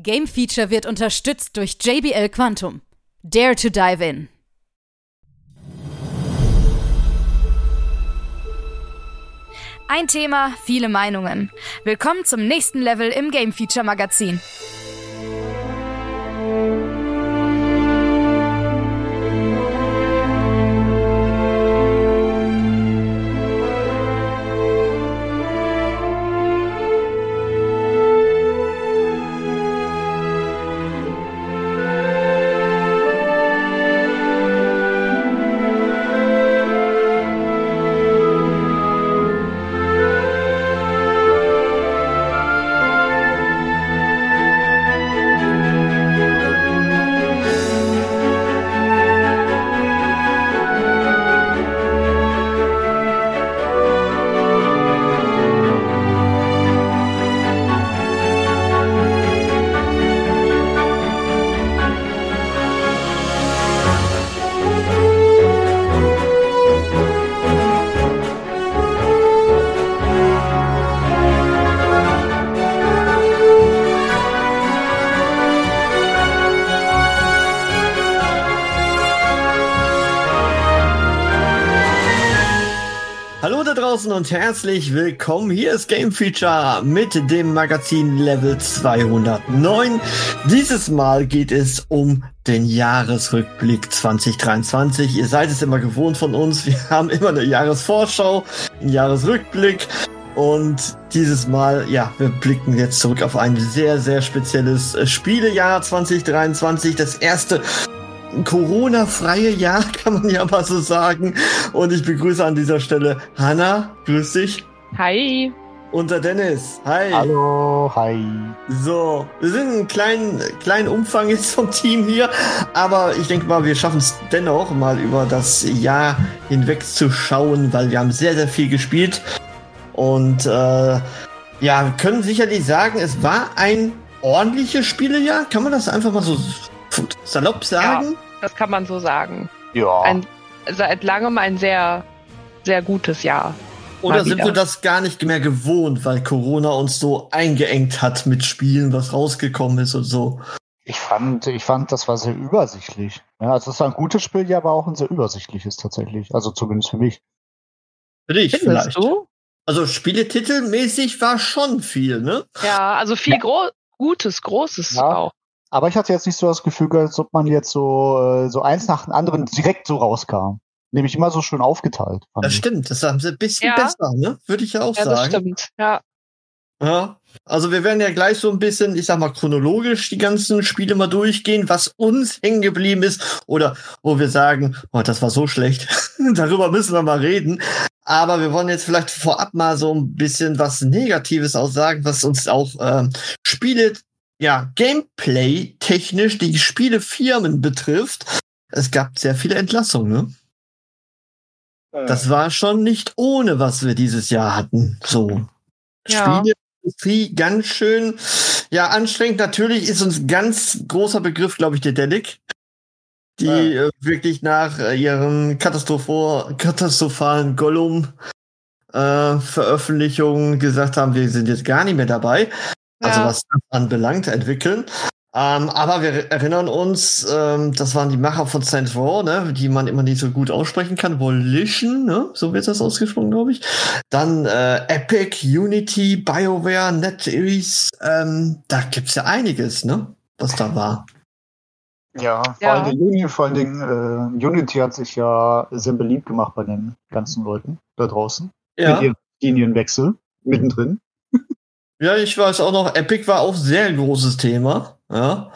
Game Feature wird unterstützt durch JBL Quantum. Dare to dive in. Ein Thema, viele Meinungen. Willkommen zum nächsten Level im Game Feature Magazin. Und herzlich willkommen. Hier ist Game Feature mit dem Magazin Level 209. Dieses Mal geht es um den Jahresrückblick 2023. Ihr seid es immer gewohnt von uns. Wir haben immer eine Jahresvorschau, einen Jahresrückblick. Und dieses Mal, ja, wir blicken jetzt zurück auf ein sehr, sehr spezielles äh, Spielejahr 2023. Das erste Corona-freie Jahr, kann man ja mal so sagen. Und ich begrüße an dieser Stelle Hanna. Grüß dich. Hi. Und der Dennis. Hi. Hallo, hi. So, wir sind einen kleinen, kleinen Umfang jetzt vom Team hier, aber ich denke mal, wir schaffen es dennoch mal über das Jahr hinweg zu schauen, weil wir haben sehr, sehr viel gespielt. Und äh, ja, können sicherlich sagen, es war ein ordentliches Spielejahr. Kann man das einfach mal so salopp sagen? Ja, das kann man so sagen. Ja. Ein, seit langem ein sehr, sehr gutes Jahr. Oder sind wir das gar nicht mehr gewohnt, weil Corona uns so eingeengt hat mit Spielen, was rausgekommen ist und so? Ich fand, ich fand, das war sehr übersichtlich. Ja, also es war ein gutes Spiel, ja, aber auch ein sehr übersichtliches tatsächlich. Also zumindest für mich. Für dich Findest vielleicht. Du? Also Spieletitelmäßig war schon viel, ne? Ja, also viel ja. Gro Gutes, Großes ja. auch. Aber ich hatte jetzt nicht so das Gefühl, als ob man jetzt so, äh, so eins nach dem anderen direkt so rauskam. Nämlich immer so schön aufgeteilt. Das ich. stimmt, das haben sie ein bisschen ja. besser, ne? Würde ich ja auch ja, sagen. Das stimmt, ja. Ja, also wir werden ja gleich so ein bisschen, ich sag mal, chronologisch die ganzen Spiele mal durchgehen, was uns hängen geblieben ist oder wo wir sagen, oh, das war so schlecht, darüber müssen wir mal reden. Aber wir wollen jetzt vielleicht vorab mal so ein bisschen was Negatives auch sagen, was uns auch ähm, Spiele ja, Gameplay technisch die Spielefirmen betrifft, es gab sehr viele Entlassungen, ne? Äh. Das war schon nicht ohne, was wir dieses Jahr hatten. So. Ja. Spieleindustrie ganz schön, ja, anstrengend. Natürlich ist uns ganz großer Begriff, glaube ich, der Delic. Die ja. äh, wirklich nach äh, ihrem katastrophalen Gollum äh, Veröffentlichung gesagt haben, wir sind jetzt gar nicht mehr dabei. Also was das anbelangt, entwickeln. Ähm, aber wir erinnern uns, ähm, das waren die Macher von Saints Row, ne, die man immer nicht so gut aussprechen kann. Volition, ne, so wird das ausgesprochen, glaube ich. Dann äh, Epic, Unity, BioWare, NetEase. Ähm, da gibt's ja einiges, ne, was da war. Ja, vor ja. allen Dingen, vor allen Dingen äh, Unity hat sich ja sehr beliebt gemacht bei den ganzen Leuten da draußen. Ja. Mit ihrem Linienwechsel mittendrin. Ja, ich weiß auch noch, Epic war auch sehr großes Thema. Ja.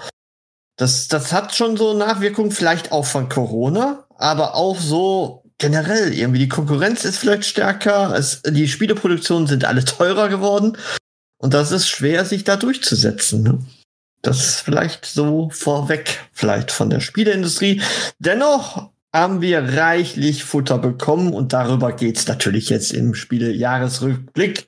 Das, das hat schon so Nachwirkungen, vielleicht auch von Corona, aber auch so generell irgendwie. Die Konkurrenz ist vielleicht stärker, es, die Spieleproduktionen sind alle teurer geworden und das ist schwer, sich da durchzusetzen. Ne? Das ist vielleicht so vorweg, vielleicht von der Spieleindustrie. Dennoch haben wir reichlich Futter bekommen und darüber geht's natürlich jetzt im Spielejahresrückblick.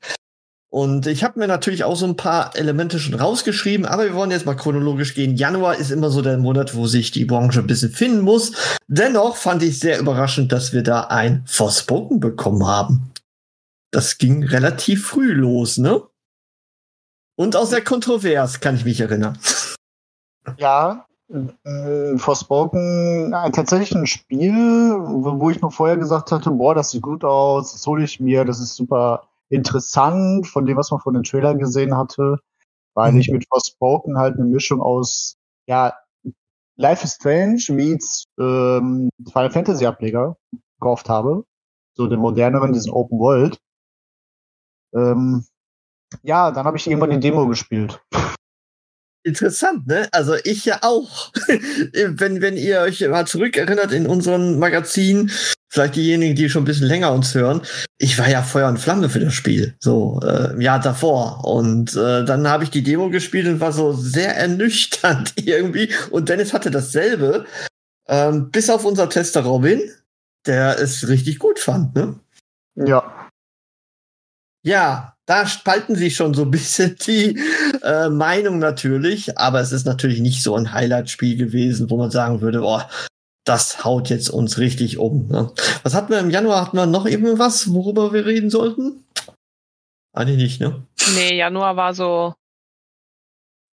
Und ich habe mir natürlich auch so ein paar Elemente schon rausgeschrieben, aber wir wollen jetzt mal chronologisch gehen. Januar ist immer so der Monat, wo sich die Branche ein bisschen finden muss. Dennoch fand ich sehr überraschend, dass wir da ein Forspoken bekommen haben. Das ging relativ früh los, ne? Und auch sehr kontrovers, kann ich mich erinnern. Ja, äh, Forspoken äh, tatsächlich ein Spiel, wo ich noch vorher gesagt hatte, boah, das sieht gut aus, das hole ich mir, das ist super interessant von dem, was man von den Trailern gesehen hatte, weil mhm. ich mit Forspoken halt eine Mischung aus, ja, Life is Strange meets ähm, Final Fantasy Ableger gekauft habe. So den moderneren, diesen Open World. Ähm, ja, dann habe ich irgendwann die Demo gespielt. Interessant, ne? Also ich ja auch. wenn, wenn ihr euch mal zurückerinnert in unserem Magazin, vielleicht diejenigen, die schon ein bisschen länger uns hören, ich war ja Feuer und Flamme für das Spiel, so äh, im Jahr davor. Und äh, dann habe ich die Demo gespielt und war so sehr ernüchternd irgendwie. Und Dennis hatte dasselbe, ähm, bis auf unser Tester Robin, der es richtig gut fand, ne? Ja. Ja, da spalten sich schon so ein bisschen die äh, Meinung natürlich, aber es ist natürlich nicht so ein Highlight-Spiel gewesen, wo man sagen würde, boah, das haut jetzt uns richtig um. Ne? Was hatten wir im Januar? Hatten wir noch irgendwas, worüber wir reden sollten? Eigentlich nicht, ne? Nee, Januar war so.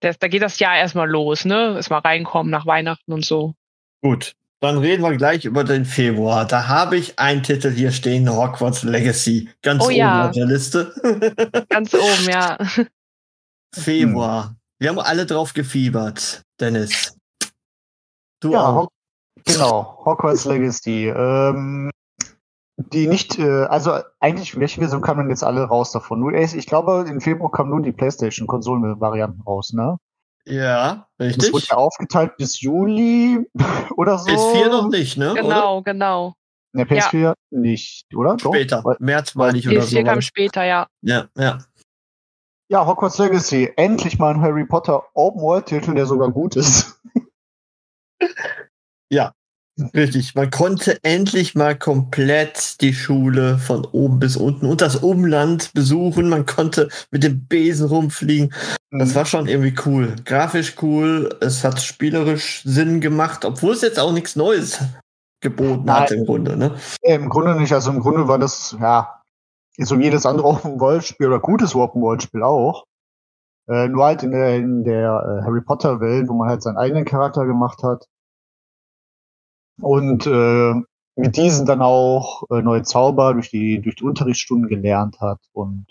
Das, da geht das Jahr erstmal los, ne? Erstmal reinkommen nach Weihnachten und so. Gut. Dann reden wir gleich über den Februar. Da habe ich einen Titel hier stehen, Hogwarts Legacy. Ganz oh, oben ja. auf der Liste. Ganz oben, ja. Februar. Wir haben alle drauf gefiebert, Dennis. Du ja, auch. Genau, Hogwarts Legacy. Ähm, die nicht, äh, also eigentlich, welche Version kamen denn jetzt alle raus davon? Nur, ich glaube, im Februar kamen nur die PlayStation-Konsolen-Varianten raus, ne? Ja, richtig. Das wurde ja aufgeteilt bis Juli oder so. PS4 noch nicht, ne? Genau, oder? genau. Ne, PS4 ja. nicht, oder? Später, Doch? März meine ich PS4 oder so. PS4 kam später, ja. Ja, ja. Ja, Hogwarts Legacy. Endlich mal ein Harry Potter Open World Titel, der sogar gut ist. ja, Richtig, man konnte endlich mal komplett die Schule von oben bis unten und das Umland besuchen. Man konnte mit dem Besen rumfliegen. Das mhm. war schon irgendwie cool. Grafisch cool, es hat spielerisch Sinn gemacht, obwohl es jetzt auch nichts Neues geboten Nein, hat im Grunde. Ne? Im Grunde nicht. Also im Grunde war das, ja, so wie jedes andere Open-World-Spiel oder gutes Open-World-Spiel auch. Äh, nur halt in der, in der äh, Harry Potter-Welt, wo man halt seinen eigenen Charakter gemacht hat und äh, mit diesen dann auch äh, neue Zauber durch die, durch die Unterrichtsstunden gelernt hat. Und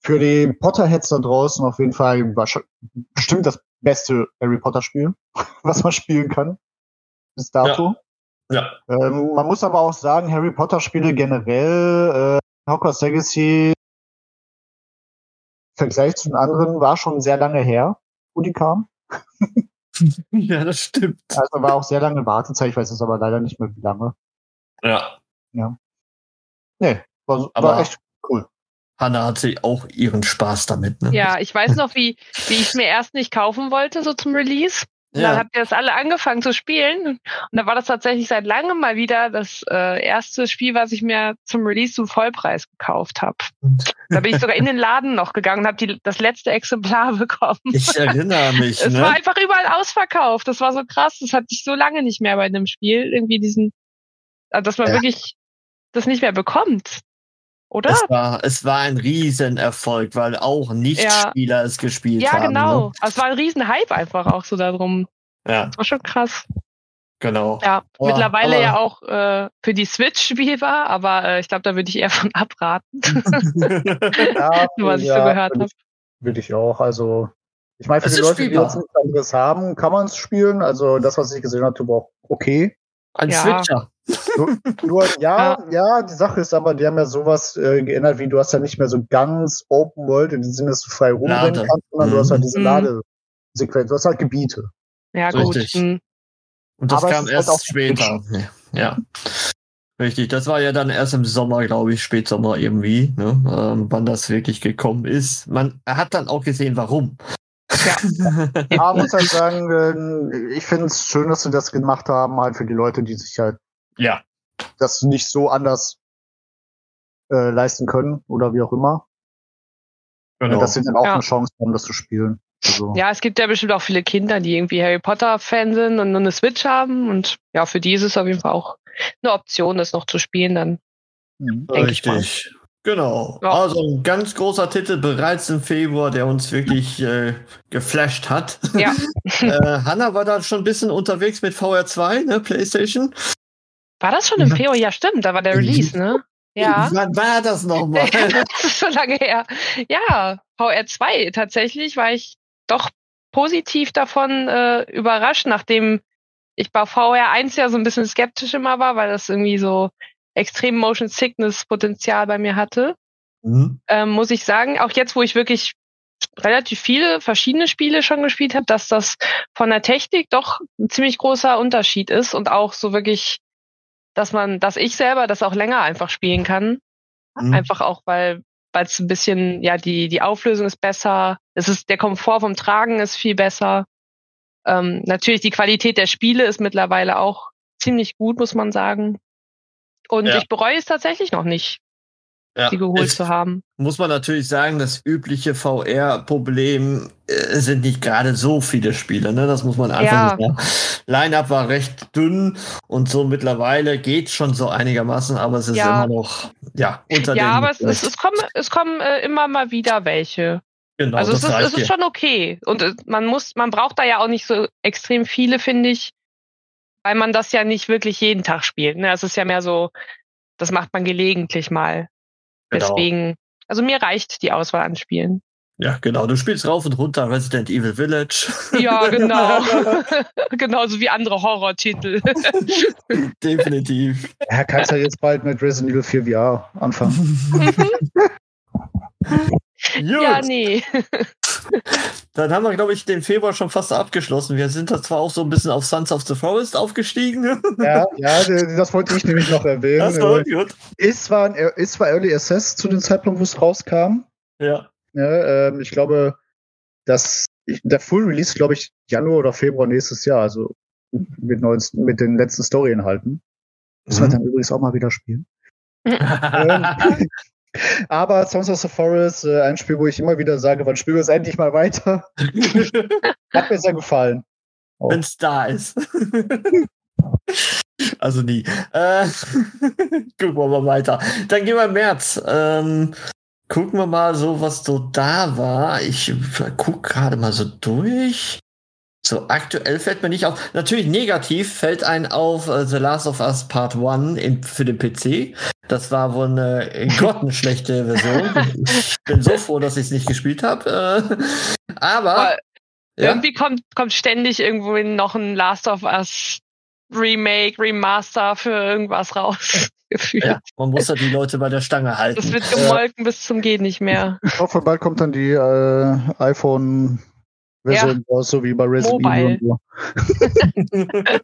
für die Potterheads da draußen auf jeden Fall bestimmt das beste Harry Potter Spiel, was man spielen kann. Bis dato. Ja. ja. Ähm, man muss aber auch sagen, Harry Potter Spiele generell, äh, Hogwarts Legacy, im Vergleich zu den anderen, war schon sehr lange her, wo die kam. ja, das stimmt. Also war auch sehr lange Wartezeit, ich weiß es aber leider nicht mehr wie lange. Ja. Ja. Nee, war, aber war echt cool. Hanna hatte auch ihren Spaß damit, ne? Ja, ich weiß noch, wie, wie ich es mir erst nicht kaufen wollte, so zum Release. Und ja. dann habt ihr das alle angefangen zu spielen. Und da war das tatsächlich seit langem mal wieder das äh, erste Spiel, was ich mir zum Release zum Vollpreis gekauft habe. Da bin ich sogar in den Laden noch gegangen und habe das letzte Exemplar bekommen. Ich erinnere mich. es ne? war einfach überall ausverkauft. Das war so krass. Das hatte ich so lange nicht mehr bei einem Spiel. Irgendwie diesen, dass man ja. wirklich das nicht mehr bekommt. Oder? Es war, es war ein Riesenerfolg, weil auch Nichtspieler ja. es gespielt ja, haben. Ja, genau. Ne? Es war ein Riesenhype einfach auch so darum. Ja. Das war schon krass. Genau. Ja, oh, mittlerweile ja auch äh, für die Switch spielbar, aber äh, ich glaube, da würde ich eher von abraten. ja, was ich ja, so gehört habe. Würde ich auch. Also, ich meine, für es die Leute, spielbar. die jetzt nichts anderes haben, kann man es spielen. Also, das, was ich gesehen habe, war auch okay. Ein ja. Switcher. Nur, nur ja, ja, ja, die Sache ist aber, die haben ja sowas äh, geändert, wie du hast ja nicht mehr so ganz Open World in dem Sinne, dass du frei rumrennen Lade. kannst, sondern mhm. du hast halt mhm. diese mhm. Ladesequenz, du hast halt Gebiete. Ja, gut. Richtig. Mhm. Und das aber kam erst halt später. Ja. ja. Richtig, das war ja dann erst im Sommer, glaube ich, Spätsommer irgendwie, ne? ähm, wann das wirklich gekommen ist. Man hat dann auch gesehen, warum. Ja, ja muss halt sagen, äh, ich finde es schön, dass sie das gemacht haben, halt für die Leute, die sich halt ja. das nicht so anders äh, leisten können oder wie auch immer. Genau. Dass sie dann auch ja. eine Chance haben, das zu spielen. Also. Ja, es gibt ja bestimmt auch viele Kinder, die irgendwie Harry Potter-Fan sind und nur eine Switch haben. Und ja, für die ist es auf jeden Fall auch eine Option, das noch zu spielen, dann. Mhm. Richtig. Genau. Ja. Also ein ganz großer Titel bereits im Februar, der uns wirklich äh, geflasht hat. Ja. äh, Hanna war da schon ein bisschen unterwegs mit VR2, ne, PlayStation. War das schon im Februar? Ja, stimmt, da war der Release, ne? Ja. Wann war das nochmal? das ist schon lange her. Ja, VR2 tatsächlich war ich doch positiv davon äh, überrascht, nachdem ich bei VR1 ja so ein bisschen skeptisch immer war, weil das irgendwie so extrem Motion Sickness Potenzial bei mir hatte. Mhm. Ähm, muss ich sagen, auch jetzt, wo ich wirklich relativ viele verschiedene Spiele schon gespielt habe, dass das von der Technik doch ein ziemlich großer Unterschied ist und auch so wirklich, dass man, dass ich selber das auch länger einfach spielen kann. Mhm. Einfach auch, weil weil es ein bisschen, ja, die, die Auflösung ist besser, es ist, der Komfort vom Tragen ist viel besser. Ähm, natürlich die Qualität der Spiele ist mittlerweile auch ziemlich gut, muss man sagen. Und Ja. ich bereue es tatsächlich noch nicht, Ja. die geholt Es zu haben. muss man natürlich sagen, das übliche VR-Problem äh, sind nicht gerade so viele Spiele, ne? Das muss man einfach Ja. nicht sagen. Line-Up war recht dünn und so mittlerweile geht schon so einigermaßen, aber es ist Ja. immer noch, ja, unter Ja, den. aber es, es, es kommen, es kommen äh, immer mal wieder welche. genau, also es das ist, es ist schon okay. Und äh, man muss, man braucht da ja auch nicht so extrem viele, finde ich, weil man das ja nicht wirklich jeden Tag spielt. Ne? Es ist ja mehr so, das macht man gelegentlich mal. Genau. Deswegen, also mir reicht die Auswahl an Spielen. Ja, genau. Du spielst rauf und runter Resident Evil Village. Ja, genau. Genauso wie andere Horrortitel. Definitiv. Ja, kannst ja jetzt bald mit Resident Evil 4 VR anfangen. Ja, Gut. nee. Dann haben wir, glaube ich, den Februar schon fast abgeschlossen. Wir sind da zwar auch so ein bisschen auf Sons of the Forest aufgestiegen. ja, ja, das wollte ich nämlich noch erwähnen. Das war gut. Ist zwar, ein, ist zwar Early Access zu dem Zeitpunkt, wo es rauskam. Ja. Ja, ähm, ich glaube, dass der Full Release, glaube ich, Januar oder Februar nächstes Jahr, also mit, neuen, mit den letzten Story-Inhalten. Müssen wir Mhm. dann übrigens auch mal wieder spielen. Ähm, aber Songs of the Forest, äh, ein Spiel, wo ich immer wieder sage, wann spielen wir es endlich mal weiter? Hat mir sehr gefallen. Oh. Wenn es da ist. also nie. Äh, gucken wir mal weiter. Dann gehen wir im März. Ähm, gucken wir mal so, was so da war. Ich guck gerade mal so durch. So aktuell fällt mir nicht auf. Natürlich negativ fällt ein auf äh, The Last of Us Part 1 in, für den PC. Das war wohl eine grottenschlechte Version. ich bin so froh, dass ich es nicht gespielt habe. Äh, aber Aber ja, Irgendwie kommt, kommt ständig irgendwo noch ein Last of Us Remake, Remaster für irgendwas raus. Ja, man muss ja die Leute bei der Stange halten. Das wird gemolken bis zum Geht nicht mehr. Ich hoffe, bald kommt dann die äh, iPhone-Version raus, so wie bei Resident. Evil. und so.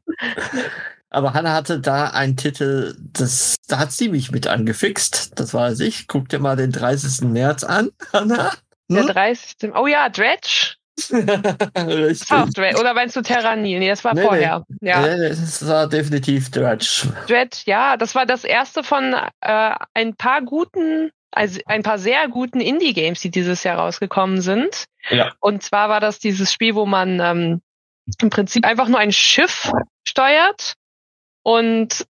Aber Hanna hatte da einen Titel, das, da hat sie mich mit angefixt. Das weiß ich. Guck dir mal den 30. März an, Hanna. Der Hm? 30. Oh ja, Dredge. Oder meinst du Terranil? Nee, das war Nee, vorher. Ja. Ja, das war definitiv Dredge. Dredge, ja, das war das erste von äh, ein paar guten, also ein paar sehr guten Indie-Games, die dieses Jahr rausgekommen sind. Ja. Und zwar war das dieses Spiel, wo man ähm, im Prinzip einfach nur ein Schiff steuert und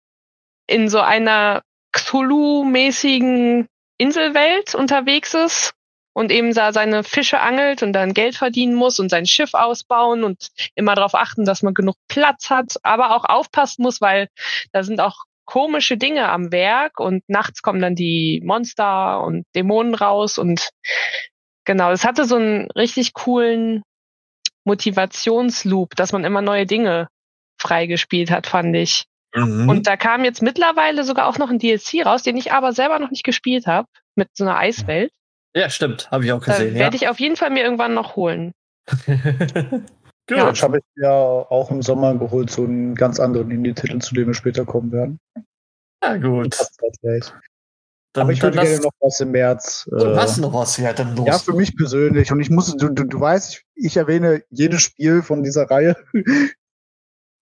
in so einer Cthulhu-mäßigen Inselwelt unterwegs ist und eben da seine Fische angelt und dann Geld verdienen muss und sein Schiff ausbauen und immer darauf achten, dass man genug Platz hat, aber auch aufpassen muss, weil da sind auch komische Dinge am Werk und nachts kommen dann die Monster und Dämonen raus und genau, es hatte so einen richtig coolen Motivationsloop, dass man immer neue Dinge freigespielt hat, fand ich. Mhm. Und da kam jetzt mittlerweile sogar auch noch ein DLC raus, den ich aber selber noch nicht gespielt habe, mit so einer Eiswelt. ja, stimmt. Habe ich auch Da gesehen. Ja. werde ich auf jeden Fall mir irgendwann noch holen. Ja. Das habe ich ja auch im Sommer geholt, so einen ganz anderen Indie-Titel, zu dem wir später kommen werden. Ja, gut. Dann, Aber ich würde gerne noch was im März. du äh, hast noch was. Ja, dann los. Ja, für mich persönlich. Und ich muss, du, du, du weißt, ich, ich erwähne jedes Spiel von dieser Reihe.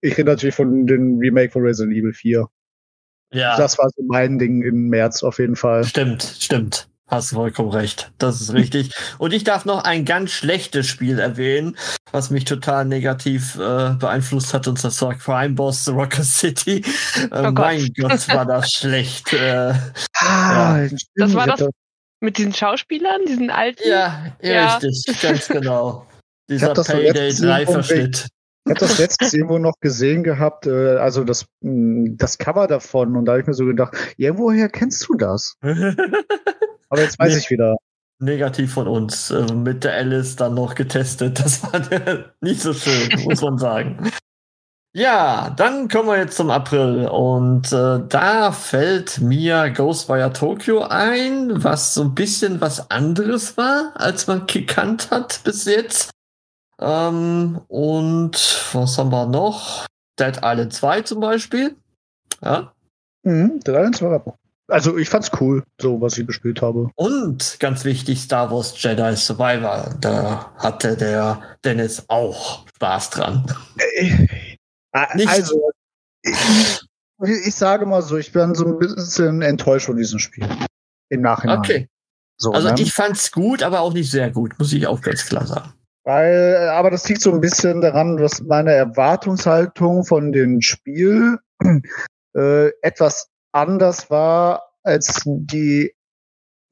Ich rede natürlich von dem Remake von Resident Evil 4. ja Das war so mein Ding im März auf jeden Fall. stimmt, stimmt. Hast vollkommen recht. Das ist richtig. Und ich darf noch ein ganz schlechtes Spiel erwähnen, was mich total negativ äh, beeinflusst hat. Und das war Crime Boss The Rocker City. Äh, oh mein Gott, war das schlecht. Äh, ah, ja. Das war das mit diesen Schauspielern, diesen alten. Ja, ja. richtig, ganz genau. Dieser Payday 3 Verschnitt. Ich habe das letztens irgendwo noch gesehen gehabt, äh, also das, mh, hm, das Cover davon, und da habe ich mir so gedacht, irgendwoher kennst du das? Aber jetzt weiß nee, ich wieder. Negativ von uns, äh, mit der Alice dann noch getestet. Das war nicht so schön, muss man sagen. Ja, dann kommen wir jetzt zum April und äh, da fällt mir Ghostwire Tokyo ein, was so ein bisschen was anderes war, als man gekannt hat bis jetzt. Ähm, und was haben wir noch? Dead Island 2 zum Beispiel. Ja. Mhm, Dead Island 2 also ich fand's cool, so was ich gespielt habe. Und ganz wichtig, Star Wars Jedi Survivor. Da hatte der Dennis auch Spaß dran. Äh, äh also, ich, ich, sage mal so, ich bin so ein bisschen enttäuscht von diesem Spiel. Im Nachhinein. Okay. So, also ne? ich fand's gut, aber auch nicht sehr gut, muss ich auch ganz klar sagen. Weil, aber das liegt so ein bisschen daran, dass meine Erwartungshaltung von dem Spiel äh, etwas anders war als die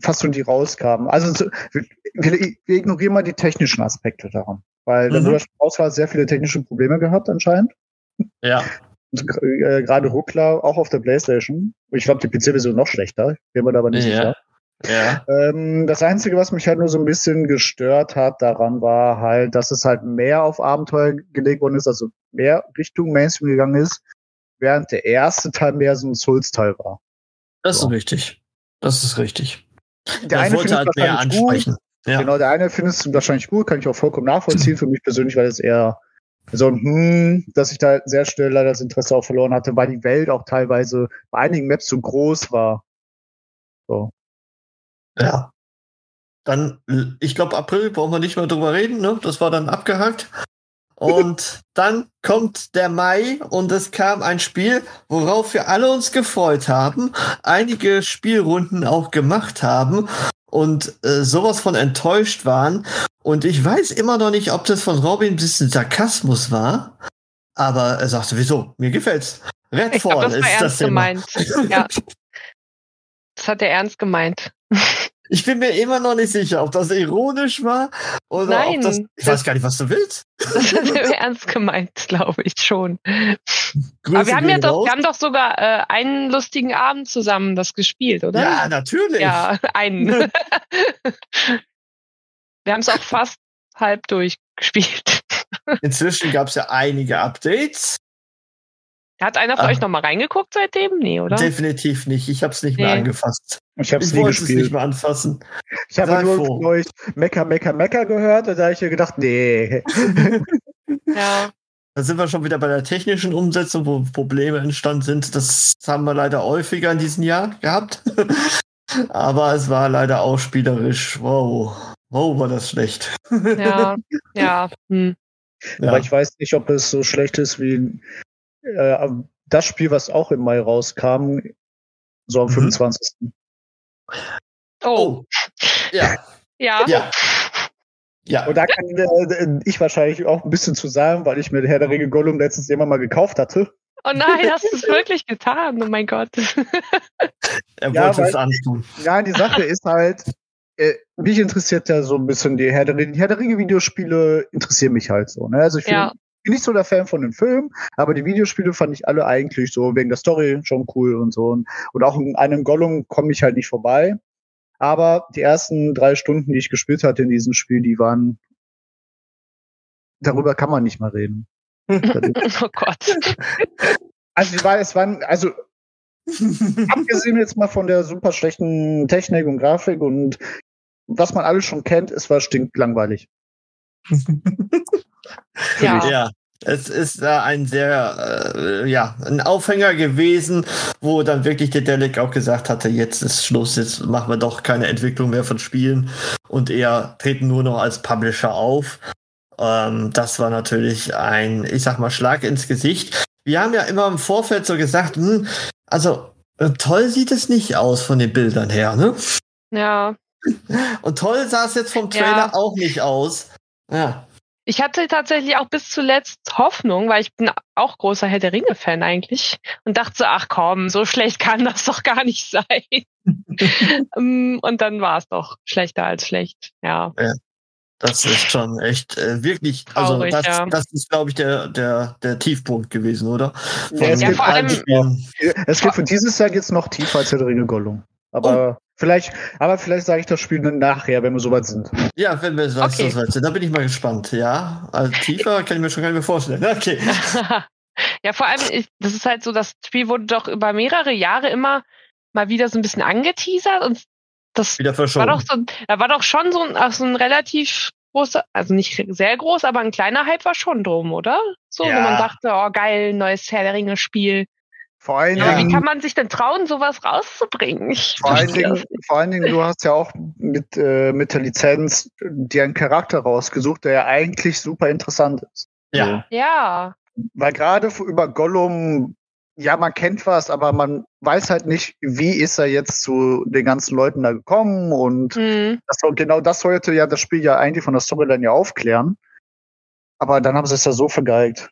fast schon die rauskamen. Also wir, wir, ignorieren mal die technischen Aspekte daran, weil mhm. der raus war sehr viele technische Probleme gehabt anscheinend. Ja. Und, äh, Gerade Ruckler auch auf der PlayStation. Ich glaube, die PC-Version noch schlechter. Bin mir da aber nicht ja. sicher. Ja. Ähm, das Einzige, was mich halt nur so ein bisschen gestört hat daran, war halt, dass es halt mehr auf Abenteuer gelegt worden ist, also mehr Richtung Mainstream gegangen ist, während der erste Teil mehr so ein Souls-Teil war. Das so. ist richtig. Das ist richtig. Der eine wollte halt mehr ansprechen. Ja. Genau, der eine findet es wahrscheinlich gut, kann ich auch vollkommen nachvollziehen. Für mich persönlich war das eher so ein Hm, dass ich da sehr schnell leider das Interesse auch verloren hatte, weil die Welt auch teilweise bei einigen Maps so groß war. So. Ja. Dann, ich glaube, April brauchen wir nicht mehr drüber reden, ne? Das war dann abgehakt. Und dann kommt der Mai und es kam ein Spiel, worauf wir alle uns gefreut haben, einige Spielrunden auch gemacht haben und äh, sowas von enttäuscht waren. Und ich weiß immer noch nicht, ob das von Robin ein bisschen Sarkasmus war, aber er sagte, wieso? Mir gefällt's. Redfall glaub, das ist das gemeint. Ja. Das hat er ernst gemeint. Ich bin mir immer noch nicht sicher, ob das ironisch war oder Nein, ob das. Ich weiß gar nicht, was du willst. Das er ernst gemeint, glaube ich schon. Grüße Aber wir haben ja doch, wir haben doch sogar äh, einen lustigen Abend zusammen das gespielt, oder? Ja, natürlich. Ja, einen. wir haben es auch fast halb durchgespielt. Inzwischen gab es ja einige Updates. Hat einer von ah. euch noch mal reingeguckt seitdem? Nee, oder? Definitiv nicht. Ich habe es nicht nee. mehr angefasst. Ich habe es nie gespielt. es nicht mehr anfassen. Ich habe nur von euch Mecker, Mecker, Mecker gehört und da habe ich mir gedacht, nee. ja. Da sind wir schon wieder bei der technischen Umsetzung, wo Probleme entstanden sind. Das haben wir leider häufiger in diesem Jahr gehabt. Aber es war leider auch spielerisch. Wow. Wow, war das schlecht. Ja, ja. Hm. Aber ja. ich weiß nicht, ob es so schlecht ist wie äh, das Spiel, was auch im Mai rauskam, so am mhm. 25. Oh. Ja. ja. Ja. Ja. Und da kann äh, ich wahrscheinlich auch ein bisschen zu sagen, weil ich mir Herr der Ringe Gollum letztens immer mal gekauft hatte. Oh nein, hast du es wirklich getan? Oh mein Gott. er ja, wollte es antun. Ja, die Sache ist halt, äh, mich interessiert ja so ein bisschen die Herr der Ringe, die Herr der Ringe Videospiele interessieren mich halt so. Ne? Also ich ja nicht so der Fan von den Filmen, aber die Videospiele fand ich alle eigentlich so wegen der Story schon cool und so. Und auch in einem Gollum komme ich halt nicht vorbei. Aber die ersten drei Stunden, die ich gespielt hatte in diesem Spiel, die waren, darüber kann man nicht mal reden. oh Gott. Also, es war, es waren, also, abgesehen jetzt mal von der super schlechten Technik und Grafik und was man alles schon kennt, es war stinklangweilig. ja. ja. Es ist äh, ein sehr, äh, ja, ein Aufhänger gewesen, wo dann wirklich der Delic auch gesagt hatte, jetzt ist Schluss, jetzt machen wir doch keine Entwicklung mehr von Spielen und eher treten nur noch als Publisher auf. Ähm, das war natürlich ein, ich sag mal, Schlag ins Gesicht. Wir haben ja immer im Vorfeld so gesagt, hm, also äh, toll sieht es nicht aus von den Bildern her, ne? Ja, Und toll sah es jetzt vom Trailer ja. auch nicht aus. Ja. Ich hatte tatsächlich auch bis zuletzt Hoffnung, weil ich bin auch großer Herr der Ringe-Fan eigentlich und dachte so, ach komm, so schlecht kann das doch gar nicht sein. Ähm, und dann war es doch schlechter als schlecht, ja. ja. Das ist schon echt äh, wirklich, also Traurig, das, ja. das ist, glaube ich, der, der, der Tiefpunkt gewesen, oder? Ja, es, ja, vor allem, es geht für dieses Jahr jetzt noch tiefer als der Ringe Gollum. Aber oh. Vielleicht, aber vielleicht sage ich das Spiel nachher, wenn wir soweit sind. Ja, wenn wir okay. soweit sind, da bin ich mal gespannt. Ja, also tiefer kann ich mir schon gar nicht mehr vorstellen. Okay. ja, vor allem, ich, das ist halt so, das Spiel wurde doch über mehrere Jahre immer mal wieder so ein bisschen angeteasert und das Wieder war doch so, da war doch schon so ein, so ein relativ großer, also nicht sehr groß, aber ein kleiner Hype war schon drum, oder? So, ja. wo man dachte, oh geil, neues Herr der Ringe Spiel. Vor allen ja. Dingen, wie kann man sich denn trauen, sowas rauszubringen? Ich vor, allen Dingen, vor allen Dingen, du hast ja auch mit, äh, mit der Lizenz dir einen Charakter rausgesucht, der ja eigentlich super interessant ist. Ja. Ja. Weil gerade über Gollum ja, man kennt was, aber man weiß halt nicht, wie ist er jetzt zu den ganzen Leuten da gekommen und mhm. das, genau das sollte ja das Spiel ja eigentlich von der Storyline ja aufklären. Aber dann haben sie es ja so vergeigt.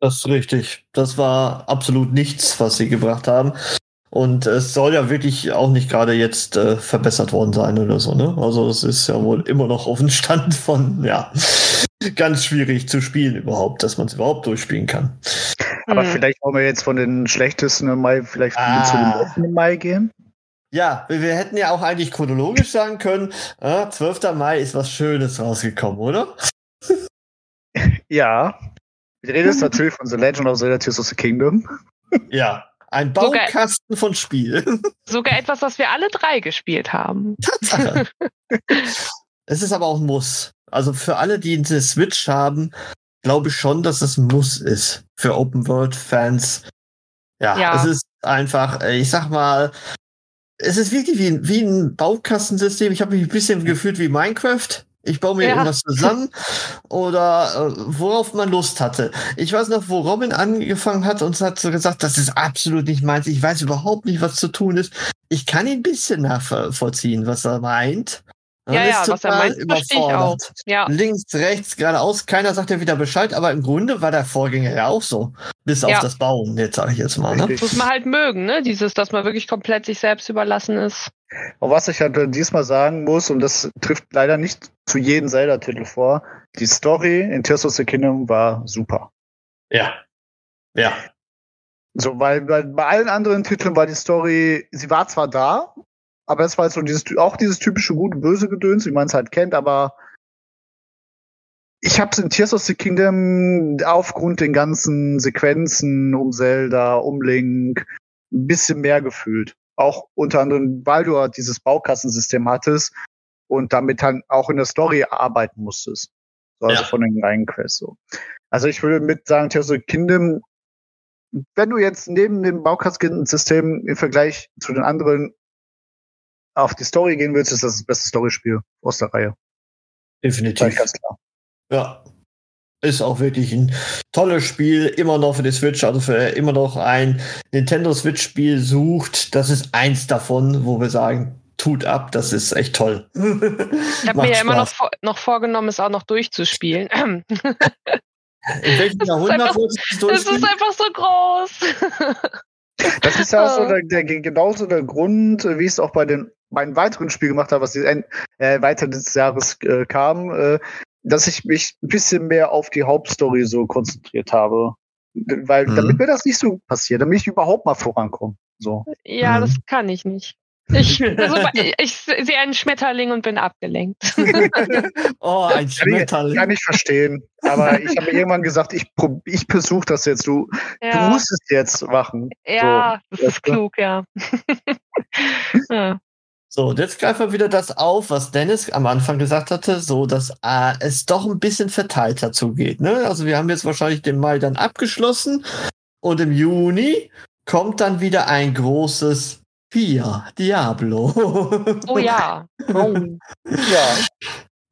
Das ist richtig. Das war absolut nichts, was sie gebracht haben. Und es soll ja wirklich auch nicht gerade jetzt äh, verbessert worden sein oder so, ne? Also es ist ja wohl immer noch auf dem Stand von, ja, ganz schwierig zu spielen überhaupt, dass man es überhaupt durchspielen kann. Aber hm. vielleicht wollen wir jetzt von den schlechtesten im Mai vielleicht ah. zu den besten im Mai gehen. Ja, wir hätten ja auch eigentlich chronologisch sagen können, äh, 12. Mai ist was Schönes rausgekommen, oder? ja. Wir reden jetzt natürlich von The Legend of Zelda Tears of the Kingdom. Ja, ein Baukasten sogar, von Spiel. Sogar etwas, was wir alle drei gespielt haben. Tatsache. es ist aber auch ein Muss. Also für alle, die eine Switch haben, glaube ich schon, dass es ein Muss ist für Open World Fans. Ja, ja, es ist einfach, äh, ich sag mal, es ist wirklich wie, ein, wie ein Baukastensystem. Ich habe mich ein bisschen gefühlt wie Minecraft. Ich baue mir ja. irgendwas zusammen oder äh, worauf man Lust hatte. Ich weiß noch, wo Robin angefangen hat und hat so gesagt, das ist absolut nicht meins. Ich weiß überhaupt nicht, was zu tun ist. Ich kann ihn ein bisschen nachvollziehen, was er meint. Man ja, ja, was er meint, überfordert. Ja. Links, rechts, geradeaus, keiner sagt ja wieder Bescheid, aber im Grunde war der Vorgänger ja auch so. Bis ja. auf das Bauen, jetzt sage ich jetzt mal. Ne? Muss man halt mögen, ne? Dieses, dass man wirklich komplett sich selbst überlassen ist. Und was ich halt diesmal sagen muss, und das trifft leider nicht zu jedem Zelda-Titel vor, die Story in Tears of the Kingdom war super. Ja. Ja. So, weil bei, bei allen anderen Titeln war die Story, sie war zwar da, aber es war halt so dieses, auch dieses typische gut-böse Gedöns, wie man es halt kennt, aber ich habe es in Tears of the Kingdom aufgrund den ganzen Sequenzen um Zelda, um Link, ein bisschen mehr gefühlt. Auch unter anderem, weil du halt dieses Baukastensystem hattest und damit dann auch in der Story arbeiten musstest. So, also ja. von den reinen Quests so. Also ich würde mit sagen, Tears of Kingdom, wenn du jetzt neben dem Baukastensystem im Vergleich zu den anderen auf die Story gehen willst, ist das das beste Storyspiel aus der Reihe. Definitiv. Ganz klar. Ja. Ist auch wirklich ein tolles Spiel, immer noch für die Switch, also für immer noch ein Nintendo Switch-Spiel sucht. Das ist eins davon, wo wir sagen, tut ab, das ist echt toll. Ich habe mir ja immer noch, noch vorgenommen, es auch noch durchzuspielen. In welchem Jahrhundert wolltest du es durchspielen? Das ist einfach so groß. Das ist ja auch so der, der, genauso der Grund, wie ich es auch bei den meinen weiteren Spiel gemacht habe, was äh, weiter des Jahres äh, kam, äh, dass ich mich ein bisschen mehr auf die Hauptstory so konzentriert habe. Weil, mhm. damit mir das nicht so passiert, damit ich überhaupt mal vorankomme. So. Ja, mhm. das kann ich nicht. Ich, also, ich sehe einen Schmetterling und bin abgelenkt. oh, ein Schmetterling. Kann ich, kann ich verstehen. Aber ich habe irgendwann gesagt, ich, ich versuche das jetzt. Du, ja. du musst es jetzt machen. Ja, so. das ist klug, ja. ja. So, und jetzt greifen wir wieder das auf, was Dennis am Anfang gesagt hatte, so dass äh, es doch ein bisschen verteilter zugeht. Ne? Also wir haben jetzt wahrscheinlich den Mai dann abgeschlossen und im Juni kommt dann wieder ein großes Vier, Diablo. Oh ja. Oh. ja.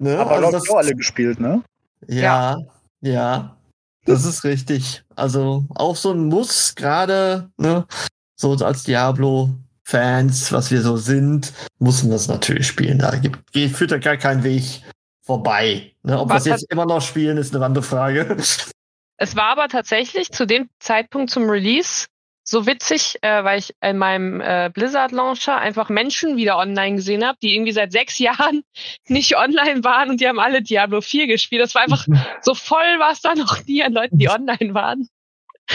Ne? Aber also das, auch alle gespielt, ne? Ja, ja, ja. Das ist richtig. Also auch so ein Muss, gerade, ne? So als Diablo Fans, was wir so sind, muss man das natürlich spielen. Da gibt, führt da gar kein Weg vorbei. Ne? Ob wir es jetzt immer noch spielen, ist eine andere Frage. Es war aber tatsächlich zu dem Zeitpunkt zum Release so witzig, äh, weil ich in meinem äh, Blizzard Launcher einfach Menschen wieder online gesehen habe, die irgendwie seit sechs Jahren nicht online waren und die haben alle Diablo 4 gespielt. Das war einfach so voll war es da noch nie an Leuten, die online waren.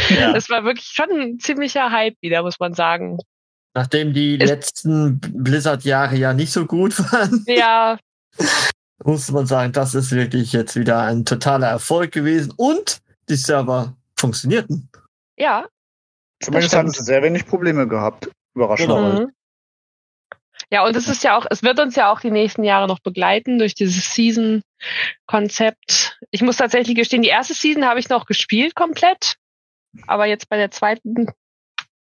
Ja. Das war wirklich schon ein ziemlicher Hype wieder, muss man sagen. Nachdem die es letzten Blizzard-Jahre ja nicht so gut waren. Ja. muss man sagen, das ist wirklich jetzt wieder ein totaler Erfolg gewesen und die Server funktionierten. Ja, Zumindest haben sie sehr wenig Probleme gehabt, überraschenderweise. Mhm. Ja, und es ist ja auch, es wird uns ja auch die nächsten Jahre noch begleiten durch dieses Season-Konzept. Ich muss tatsächlich gestehen, die erste Season habe ich noch gespielt komplett, aber jetzt bei der zweiten,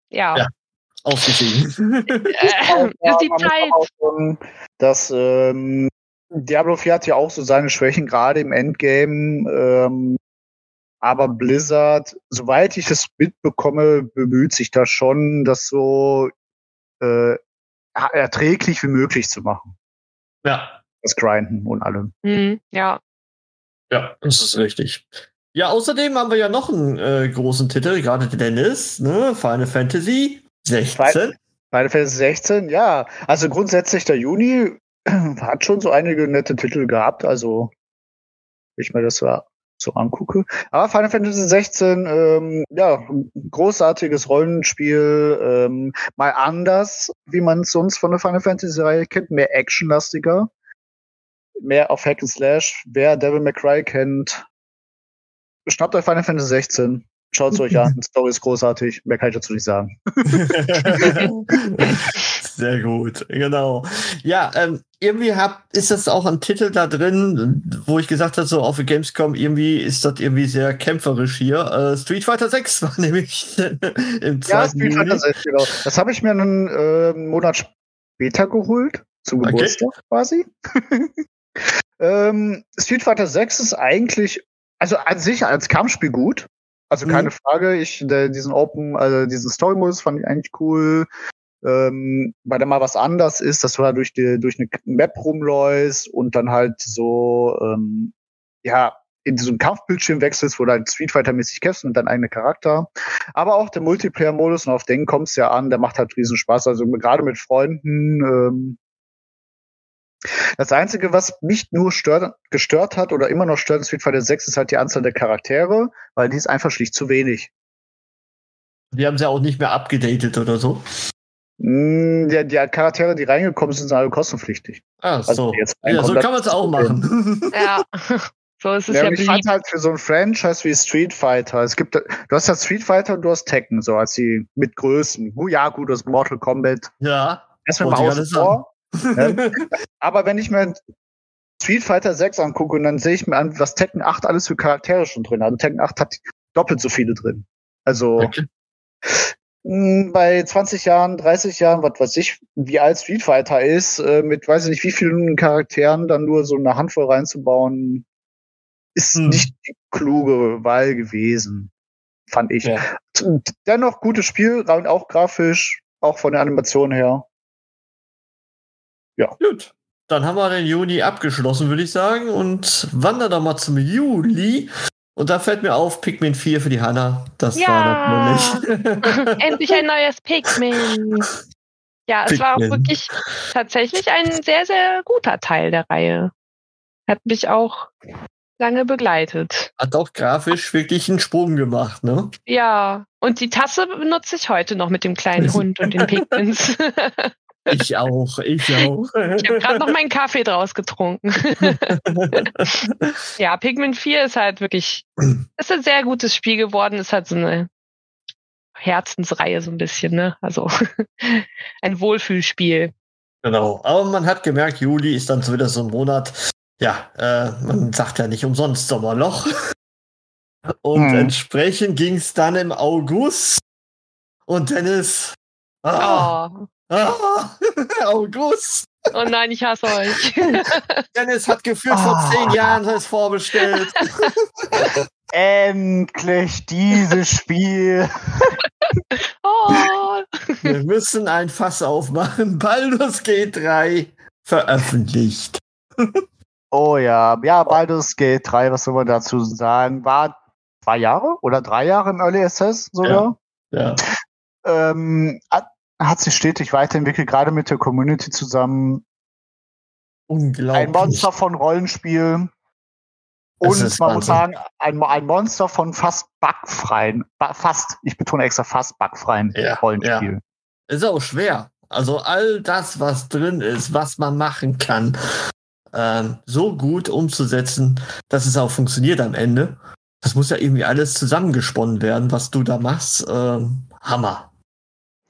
ja. ja ausgestiegen. äh, ist die Zeit. dass ähm, Diablo 4 hat ja auch so seine Schwächen, gerade im Endgame. Ähm, aber Blizzard, soweit ich es mitbekomme, bemüht sich da schon, das so äh, erträglich wie möglich zu machen. Ja. Das Grinden und allem. Mhm, ja. Ja, das ist richtig. Ja, außerdem haben wir ja noch einen äh, großen Titel, gerade Dennis, ne? Final Fantasy 16. Final Fantasy 16, ja. Also grundsätzlich der Juni hat schon so einige nette Titel gehabt, also ich mir das so angucke. Aber Final Fantasy 16, ähm, ja, großartiges Rollenspiel, ähm, mal anders, wie man es sonst von der Final Fantasy Reihe kennt, mehr actionlastiger, mehr auf Hack and Slash. Wer Devil May Cry kennt, schnappt euch Final Fantasy 16. Schaut es euch an, die Story ist großartig, mehr kann ich dazu nicht sagen. Sehr gut, genau. Ja, ähm, irgendwie hab, ist das auch ein Titel da drin, wo ich gesagt habe, so auf der Gamescom, irgendwie ist das irgendwie sehr kämpferisch hier. Äh, Street Fighter 6 war nämlich im zweiten Ja, Street Fighter 6, genau. Das habe ich mir einen äh, Monat später geholt, zum Geburtstag okay. quasi. ähm, Street Fighter 6 ist eigentlich, also an sich als Kampfspiel gut. Also keine mhm. Frage, ich der, diesen Open, also diesen Story-Modus fand ich eigentlich cool. Ähm, weil da mal was anders ist, dass du halt durch die durch eine Map rumläufst und dann halt so ähm, ja in so einen Kampfbildschirm wechselst, wo du halt Street Fighter-mäßig kämpfst und dein eigener Charakter. Aber auch der Multiplayer-Modus, und auf den kommst du ja an, der macht halt riesen Spaß. Also gerade mit Freunden ähm, das Einzige, was mich nur stört, gestört hat oder immer noch stört in Street Fighter 6, ist halt die Anzahl der Charaktere, weil die ist einfach schlicht zu wenig. Die haben sie auch nicht mehr abgedatet oder so. Mm, die, die Charaktere, die reingekommen sind, sind alle kostenpflichtig. Ah, also so. Also ja, so kann man es auch machen. ja. So ist es ja, ja ich fand halt für so ein Franchise wie Street Fighter, es gibt, du hast ja Street Fighter und du hast Tekken, so als die mit Größen. Oh, ja, gut, das Mortal Kombat. Ja. Erstmal mal außen vor. Aber wenn ich mir Street Fighter 6 angucke und dann sehe ich mir an, was Tekken 8 alles für Charaktere schon drin hat. Also Tekken 8 hat doppelt so viele drin. Also okay. Hm, bei 20 Jahren, 30 Jahren, was weiß ich, wie alt Street Fighter ist, äh, mit weiß ich nicht wie vielen Charakteren dann nur so eine Handvoll reinzubauen, ist hm. nicht die kluge Wahl gewesen, fand ich. Ja. Dennoch gutes Spiel, auch grafisch, auch von der Animation her. Ja. Gut. Dann haben wir den Juni abgeschlossen, würde ich sagen, und wandern doch mal zum Juli. Und da fällt mir auf, Pikmin 4 für die Hanna. Das ja. war natürlich. Endlich ein neues Pikmin. Ja, es Pikmin. war auch wirklich tatsächlich ein sehr, sehr guter Teil der Reihe. Hat mich auch lange begleitet. Hat auch grafisch wirklich einen Sprung gemacht, ne? Ja, und die Tasse benutze ich heute noch mit dem kleinen Hund und den Pikmins. Ich auch, ich auch. Ich habe gerade noch meinen Kaffee draus getrunken. ja, Pikmin 4 ist halt wirklich, ist ein sehr gutes Spiel geworden. Ist halt so eine Herzensreihe so ein bisschen, ne? Also ein Wohlfühlspiel. Genau. Aber man hat gemerkt, Juli ist dann so wieder so ein Monat. Ja, äh, man sagt ja nicht umsonst Sommerloch. Und hm. entsprechend ging es dann im August. Und Dennis. Ah, oh. Ah, August. Oh nein, ich hasse euch. Dennis hat gefühlt oh. vor ah. zehn Jahren das vorbestellt. Endlich dieses Spiel. Oh. Wir müssen ein Fass aufmachen. Baldur's Gate 3 veröffentlicht. Oh ja, ja, Baldur's Gate 3, was soll man dazu sagen? War zwei Jahre oder drei Jahre im Early Access sogar. Ja. Ähm, hat, hat sich stetig weiterentwickelt, gerade mit der Community zusammen. Unglaublich. Ein Monster von Rollenspiel. Das Und man muss Wahnsinn. sagen, ein, ein Monster von fast bugfreien, ba- fast, ich betone extra fast bugfreien Ja, Rollenspiel. Ist auch schwer. Also all das, was drin ist, was man machen kann, ähm, so gut umzusetzen, dass es auch funktioniert am Ende. Das muss ja irgendwie alles zusammengesponnen werden, was du da machst. Ähm, Hammer.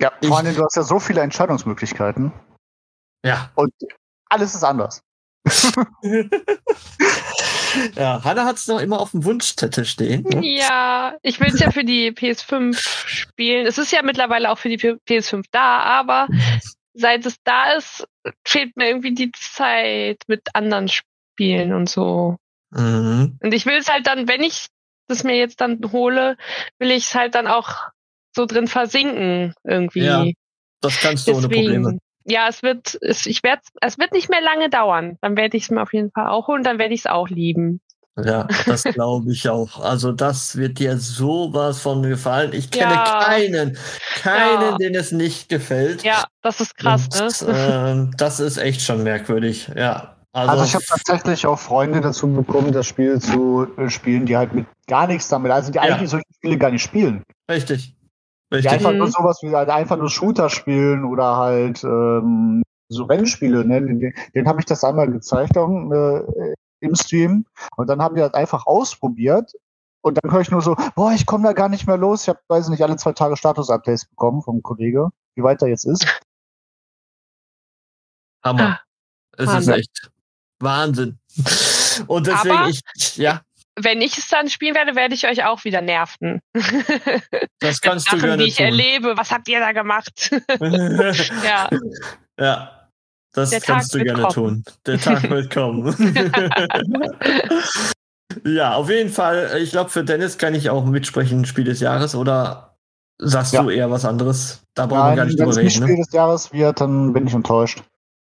Ja, Ich- vor allem, du hast ja so viele Entscheidungsmöglichkeiten Ja. und alles ist anders. ja, Hanna hat es noch immer auf dem Wunschzettel stehen. Ne? Ja, ich will es ja für die PS5 spielen. Es ist ja mittlerweile auch für die P- PS5 da, aber seit es da ist, fehlt mir irgendwie die Zeit mit anderen Spielen und so. Mhm. Und ich will es halt dann, wenn ich das mir jetzt dann hole, will ich es halt dann auch so drin versinken irgendwie. Ja, Das kannst du ohne Probleme. Deswegen, ja, es wird, es, ich werde, es wird nicht mehr lange dauern. Dann werde ich es mir auf jeden Fall auch holen, dann werde ich es auch lieben. Ja, das glaube ich auch. Also das wird dir sowas von gefallen. Ich kenne Ja. keinen, keinen, Ja. den es nicht gefällt. Ja, das ist krass, Und, ne? ähm, das ist echt schon merkwürdig. Ja. Also, Also ich habe tatsächlich auch Freunde dazu bekommen, das Spiel zu äh, spielen, die halt mit gar nichts damit, also die Ja. eigentlich solche Spiele gar nicht spielen. richtig. Richtig. einfach nur Mhm. sowas wie halt einfach nur Shooter spielen oder halt ähm, so Rennspiele, ne? Den, den habe ich das einmal gezeigt um, äh, im Stream und dann haben die halt einfach ausprobiert und dann höre ich nur so, boah, ich komme da gar nicht mehr los. Ich habe, weiß nicht, alle zwei Tage Status-Updates bekommen vom Kollege, wie weit er jetzt ist. Hammer. Es ist Wahnsinn. echt Wahnsinn. Und deswegen, Aber- ich, ja, Wenn ich es dann spielen werde, werde ich euch auch wieder nerven. das kannst du Sachen, gerne die ich tun. erlebe. Was habt ihr da gemacht? ja. ja, das Der Tag kannst du wird gerne kommen. tun. Der Tag wird kommen. ja, auf jeden Fall. Ich glaube, für Dennis kann ich auch mitsprechen, Spiel des Jahres. Oder sagst Ja. du eher was anderes? Da brauchen wir gar Nein, nicht wenn drüber es nicht reden. Spiel Ne? des Jahres wird, dann bin ich enttäuscht.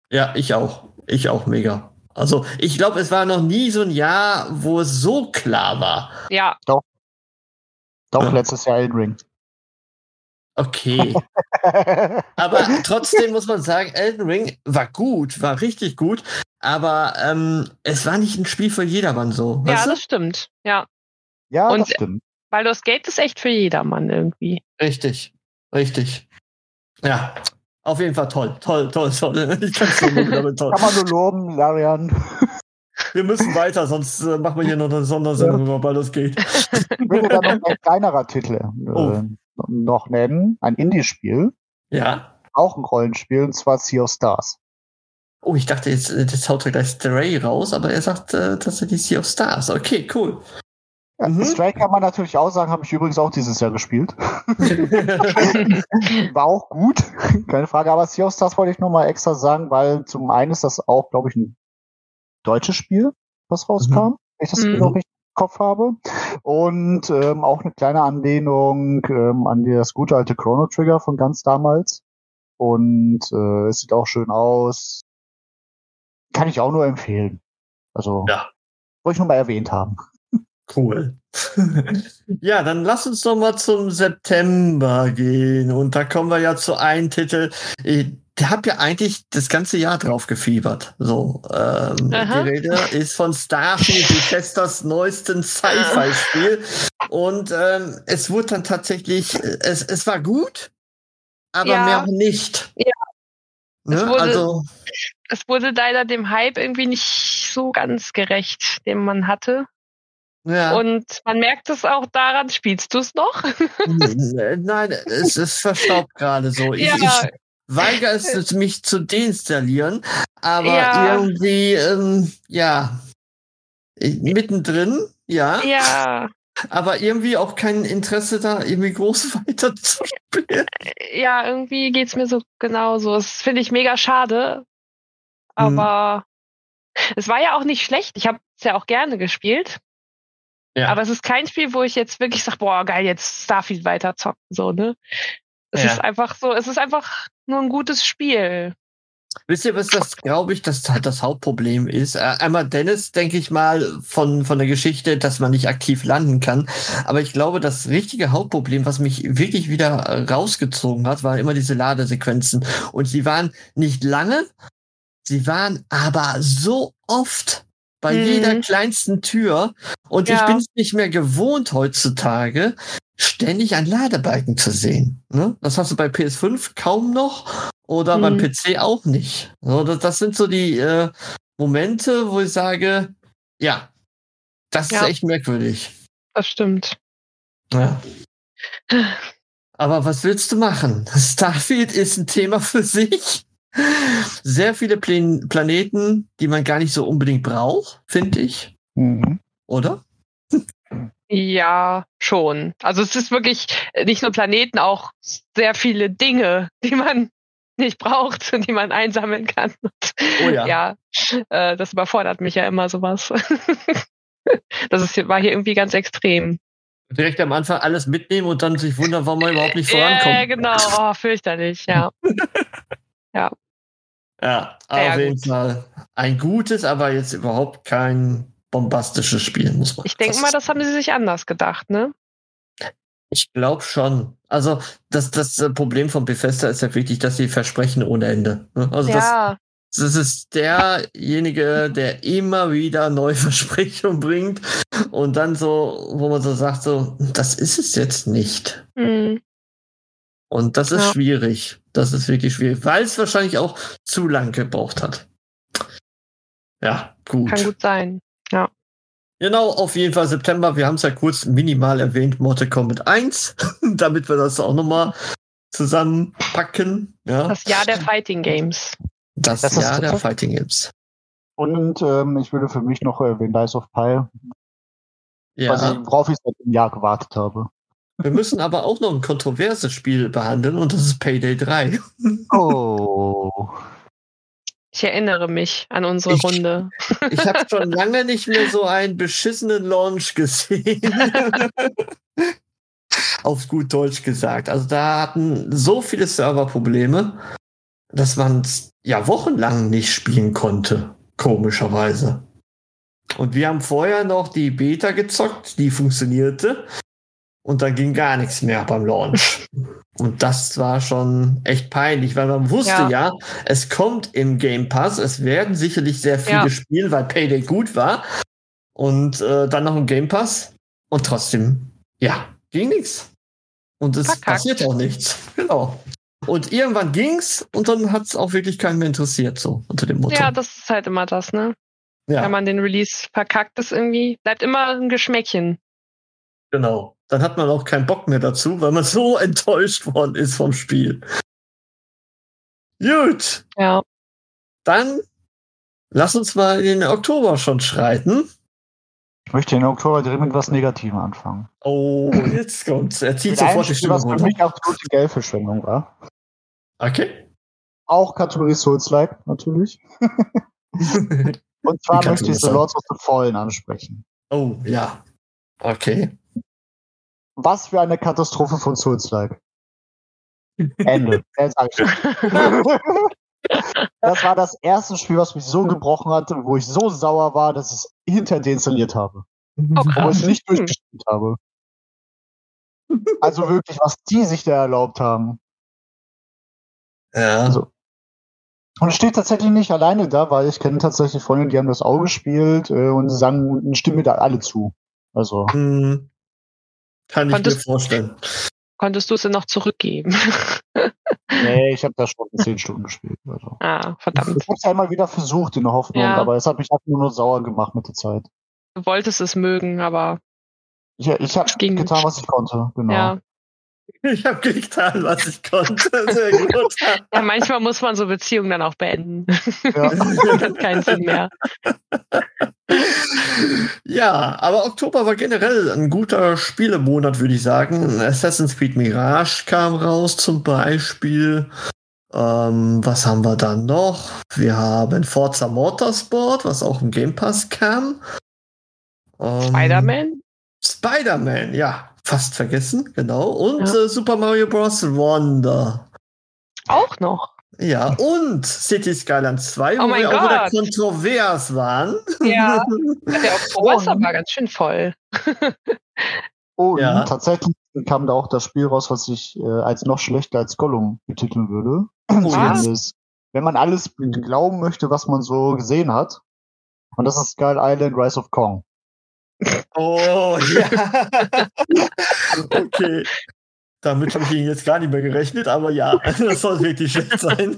Ja, ich auch. Ich auch mega. Also, ich glaube, es war noch nie so ein Jahr, wo es so klar war. Ja, Doch, Ja. letztes Jahr Elden Ring. Okay. Aber trotzdem muss man sagen, Elden Ring war gut, war richtig gut, aber ähm, es war nicht ein Spiel für jedermann so. ja, weißt das stimmt. Ja. ja, Und- das stimmt. Baldur's Gate ist echt für jedermann irgendwie. du? Richtig, richtig. Ja, auf jeden Fall toll, toll, toll, toll. Ich kann es nur loben, aber toll. Kann man nur loben, Larian. Wir müssen weiter, sonst äh, machen wir hier noch eine Sondersendung, über Baldur's Geht. Ich würde dann noch ein kleinerer Titel äh, Oh. noch nennen. Ein Indie-Spiel, Ja. auch ein Rollenspiel, und zwar Sea of Stars. Oh, ich dachte jetzt, äh, das haut er gleich Stray raus, aber er sagt äh, tatsächlich Sea of Stars. Okay, cool. Ja, Mhm. Stray kann man natürlich auch sagen, habe ich übrigens auch dieses Jahr gespielt. War auch gut, keine Frage. Aber Sea of Stars wollte ich nur mal extra sagen, weil zum einen ist das auch, glaube ich, ein deutsches Spiel, was rauskam, wenn ich das Mhm. noch richtig im Kopf habe. Und ähm, auch eine kleine Anlehnung ähm, an das gute alte Chrono Trigger von ganz damals. Und äh, es sieht auch schön aus. Kann ich auch nur empfehlen. Also, Ja. wollte ich nur mal erwähnt haben. Cool. ja, dann lass uns doch mal zum September gehen. Und da kommen wir ja zu einem Titel. Ich habe ja eigentlich das ganze Jahr drauf gefiebert. So, ähm, Aha. die Rede ist von Starfield, Bethesdas neuesten Sci-Fi-Spiel. Und ähm, es wurde dann tatsächlich, es, es war gut, aber Ja. mehr nicht. Ja. Ne? Es wurde- Also, Es wurde leider dem Hype irgendwie nicht so ganz gerecht, den man hatte. Ja. Und man merkt es auch daran, spielst du es noch? Nein, es ist verstaubt gerade so. Ich, Ja. ich weigere es, mich zu deinstallieren, aber Ja. irgendwie, ähm, ja, mittendrin, ja, ja, aber irgendwie auch kein Interesse da, irgendwie groß weiter zu spielen. ja, irgendwie geht's mir so genauso. Das finde ich mega schade. Mhm. Aber es war ja auch nicht schlecht. Ich habe es ja auch gerne gespielt. Ja. Aber es ist kein Spiel, wo ich jetzt wirklich sage, boah, geil, jetzt Starfield weiter zocken, so, ne? Es ja. ist einfach so, es ist einfach nur ein gutes Spiel. Wisst ihr, was das, glaube ich, das halt das Hauptproblem ist? Äh, einmal Dennis, denke ich mal, von, von der Geschichte, dass man nicht aktiv landen kann. Aber ich glaube, das richtige Hauptproblem, was mich wirklich wieder rausgezogen hat, waren immer diese Ladesequenzen. Und sie waren nicht lange, sie waren aber so oft bei mhm. jeder kleinsten Tür. Und ja. ich bin es nicht mehr gewohnt heutzutage, ständig ein Ladebalken zu sehen. Ne? Das hast du bei PS5 kaum noch oder mhm. beim PC auch nicht. So, das, das sind so die äh, Momente, wo ich sage, ja, das ja. ist echt merkwürdig. Das stimmt. Ja. Aber was willst du machen? Starfield ist ein Thema für sich. Sehr viele Plan Planeten, die man gar nicht so unbedingt braucht, finde ich. Mhm. Oder? Ja, schon. Also es ist wirklich nicht nur Planeten, auch sehr viele Dinge, die man nicht braucht und die man einsammeln kann. Oh ja. Ja, äh, das überfordert mich ja immer sowas. das ist, war hier irgendwie ganz extrem. Direkt am Anfang alles mitnehmen und dann sich wundern, warum man überhaupt nicht vorankommt. Ja, genau. Oh, fürchterlich, ja. Ja. Ja, auf jeden Fall ein gutes, aber jetzt überhaupt kein bombastisches Spiel, muss man Ich denke mal, das haben sie sich anders gedacht, ne? Ich glaube schon. Also das, das äh, Problem von Bethesda ist ja wirklich, dass sie versprechen ohne Ende. Ne? Also ja. das, das ist derjenige, der immer wieder neue Versprechungen bringt und dann so, wo man so sagt, so, das ist es jetzt nicht. Mhm. Und das ist ja. schwierig. Das ist wirklich schwierig, weil es wahrscheinlich auch zu lang gebraucht hat. Ja, gut. Kann gut sein. Ja. Genau, auf jeden Fall September. Wir haben es ja kurz minimal erwähnt, Mortal Kombat 1, damit wir das auch nochmal zusammenpacken. Ja. Das Jahr der Fighting Games. Das, das Jahr der Fighting Games. Und ähm, ich würde für mich noch erwähnen, Dice of Pi. Ja. worauf ich seit einem Jahr gewartet habe. Wir müssen aber auch noch ein kontroverses Spiel behandeln und das ist Payday 3. Oh. Ich erinnere mich an unsere ich, Runde. Ich habe schon lange nicht mehr so einen beschissenen Launch gesehen. Auf gut Deutsch gesagt. Also da hatten so viele Serverprobleme, dass man es ja wochenlang nicht spielen konnte. Komischerweise. Und wir haben vorher noch die Beta gezockt, die funktionierte. Und dann ging gar nichts mehr beim Launch. Und das war schon echt peinlich, weil man wusste ja, ja es kommt im Game Pass, es werden sicherlich sehr viele ja. spielen, weil Payday gut war. Und äh, dann noch im Game Pass. Und trotzdem, ja, ging nichts. Und es Verkackt. passiert auch nichts. Genau. Und irgendwann ging's und dann hat es auch wirklich keinen mehr interessiert, so unter dem Motto. Ja, das ist halt immer das, ne? Ja. Wenn man den Release verkackt ist irgendwie, bleibt immer ein Geschmäckchen. Genau dann hat man auch keinen Bock mehr dazu, weil man so enttäuscht worden ist vom Spiel. Gut. Ja. Dann lass uns mal in den Oktober schon schreiten. Ich möchte in Oktober direkt mit was Negativem anfangen. Oh, jetzt kommt's. Er zieht sofort die Stimme was runter. für mich absolute Geldverschwendung war. Okay. Auch Kategorie Souls-like, natürlich. Und zwar möchte ich The Lords of the Fallen ansprechen. Oh, ja. Okay. Was für eine Katastrophe von Souls-like. Ende. das war das erste Spiel, was mich so gebrochen hatte, wo ich so sauer war, dass ich es hinter deinstalliert habe. Oh, wo ich nicht durchgespielt habe. Also wirklich, was die sich da erlaubt haben. Ja. Also, und es steht tatsächlich nicht alleine da, weil ich kenne tatsächlich Freunde, die haben das auch gespielt äh, und sagen und stimmen da alle zu. Also. Mhm. Kann ich konntest, mir vorstellen. Konntest du es denn noch zurückgeben? nee, ich habe da schon zehn Stunden gespielt. Also. Ah, verdammt. Ich habe es einmal wieder versucht in der Hoffnung, ja. aber es hat mich einfach nur sauer gemacht mit der Zeit. Du wolltest es mögen, aber. Ich, ich habe getan, was ich konnte, genau. Ja. Ich habe getan, was ich konnte. Sehr gut. ja, manchmal muss man so Beziehungen dann auch beenden. Ja. das hat keinen Sinn mehr. Ja, aber Oktober war generell ein guter Spielemonat, würde ich sagen. Assassin's Creed Mirage kam raus zum Beispiel. Ähm, was haben wir dann noch? Wir haben Forza Motorsport, was auch im Game Pass kam. Ähm, Spider-Man? Spider-Man, ja. fast vergessen, genau. Und ja. äh, Super Mario Bros. Wonder. Auch noch. Ja, und City Skylines 2, oh wo wir Gott. auch wieder kontrovers waren. Ja, der Oktober ist aber ganz schön voll. Und ja. tatsächlich kam da auch das Spiel raus, was ich äh, als noch schlechter als Gollum betiteln würde. Was? Wenn man alles glauben möchte, was man so gesehen hat. Und das ist Skull Island Rise of Kong. Oh, ja. okay. Damit habe ich ihn jetzt gar nicht mehr gerechnet, aber ja, das soll wirklich schlecht sein.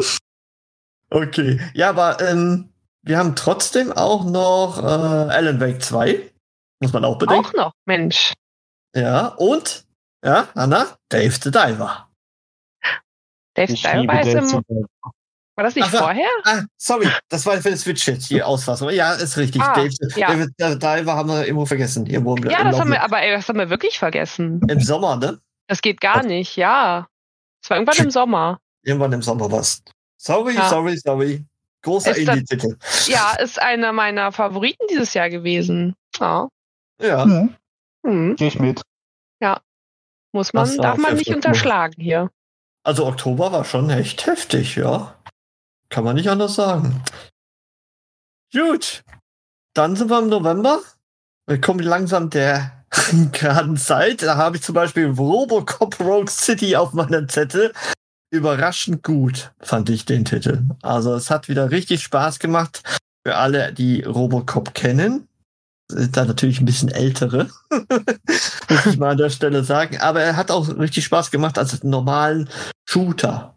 okay. Ja, aber ähm, wir haben trotzdem auch noch äh, Alan Wake 2. Muss man auch bedenken. Auch noch, Mensch. Ja, und, ja, Anna, Dave the Diver. Dave the Diver ist im, war das nicht Ach, vorher? Ah, sorry, das war für den Switch jetzt die Ausfassung. Ja, ist richtig. Ah, Dave, ja. David Diver haben wir irgendwo vergessen. Irgendwo im, ja, im das haben wir, aber ey, das haben wir wirklich vergessen. Im Sommer, ne? Das geht gar Was? nicht, ja. Es war irgendwann im Sommer. Irgendwann im Sommer was. Sorry, ja. sorry, sorry. Großer Indie-Titel. Ja, ist einer meiner Favoriten dieses Jahr gewesen. Ja. Ja. Mhm. Mhm. Gehe ich mit. Ja. Muss man, darf man nicht unterschlagen hier. Also Oktober war schon echt heftig, ja. Kann man nicht anders sagen. Gut. Dann sind wir im November. Wir kommen langsam der geraden Zeit. Da habe ich zum Beispiel Robocop Rogue City auf meinem Zettel. Überraschend gut fand ich den Titel. Also es hat wieder richtig Spaß gemacht für alle, die Robocop kennen. Sind da natürlich ein bisschen ältere, muss ich mal an der Stelle sagen. Aber er hat auch richtig Spaß gemacht als normalen Shooter.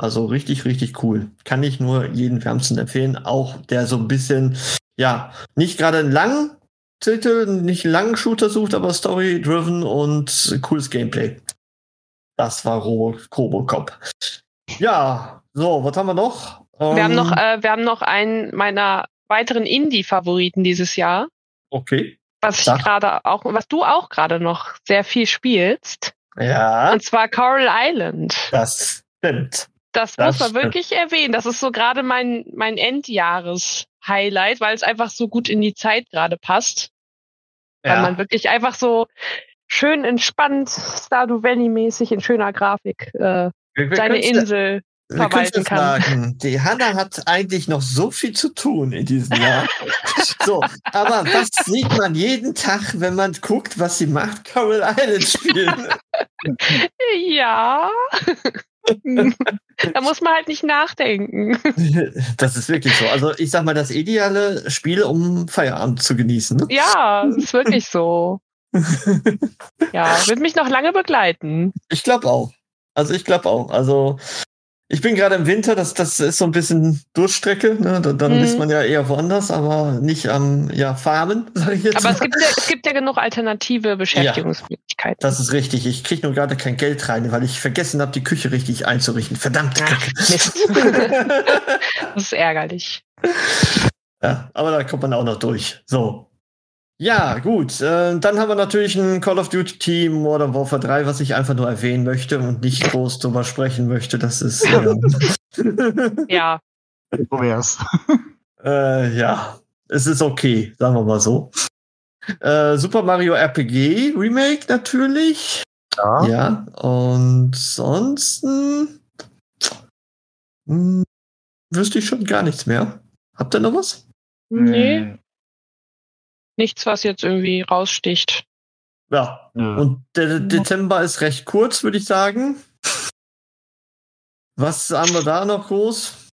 Also richtig, richtig cool. Kann ich nur jeden wärmsten empfehlen. Auch der so ein bisschen, ja, nicht gerade einen langen Titel, nicht einen langen Shooter sucht, aber story-driven und cooles Gameplay. Das war Robo Robocop. Ja, so, was haben wir noch? Ähm, wir haben noch, ähm, äh, wir haben noch einen meiner weiteren Indie-Favoriten dieses Jahr. Okay. Was ich gerade auch, was du auch gerade noch sehr viel spielst. Ja. Und zwar Coral Island. Das stimmt. Das, das muss man wirklich erwähnen. Das ist so gerade mein, mein Endjahres-Highlight, weil es einfach so gut in die Zeit gerade passt. Ja. Weil man wirklich einfach so schön entspannt, Stardew Valley-mäßig in schöner Grafik äh, wir, wir seine Insel verwalten kann. Sagen, die Hanna hat eigentlich noch so viel zu tun in diesem Jahr. so, aber was sieht man jeden Tag, wenn man guckt, was sie macht? Coral Island spielen. ja. da muss man halt nicht nachdenken. Das ist wirklich so. Also ich sag mal, das ideale Spiel, um Feierabend zu genießen. Ne? Ja, ist wirklich so. ja, wird mich noch lange begleiten. Ich glaube auch. Also ich glaube auch. Also ich bin gerade im Winter, das, das ist so ein bisschen Durchstrecke, ne? dann, dann mhm. ist man ja eher woanders, aber nicht am ja, Farmen, sage ich jetzt. Aber es gibt, ja, es gibt ja genug alternative Beschäftigungsmöglichkeiten. Ja, das ist richtig. Ich kriege nur gerade kein Geld rein, weil ich vergessen habe, die Küche richtig einzurichten. Verdammt. Ach, das ist ärgerlich. Ja, aber da kommt man auch noch durch. So, ja, gut. Äh, dann haben wir natürlich ein Call of Duty Modern Warfare 3, was ich einfach nur erwähnen möchte und nicht groß drüber sprechen möchte. Das ist. Äh, ja. Äh, ja, es ist okay, sagen wir mal so. Äh, Super Mario RPG Remake natürlich. Ja. Ja, und sonst hm, wüsste ich schon gar nichts mehr. Habt ihr noch was? Nee. Nichts, was jetzt irgendwie raussticht. Ja. ja. Und der Dezember ist recht kurz, würde ich sagen. Was haben wir da noch groß?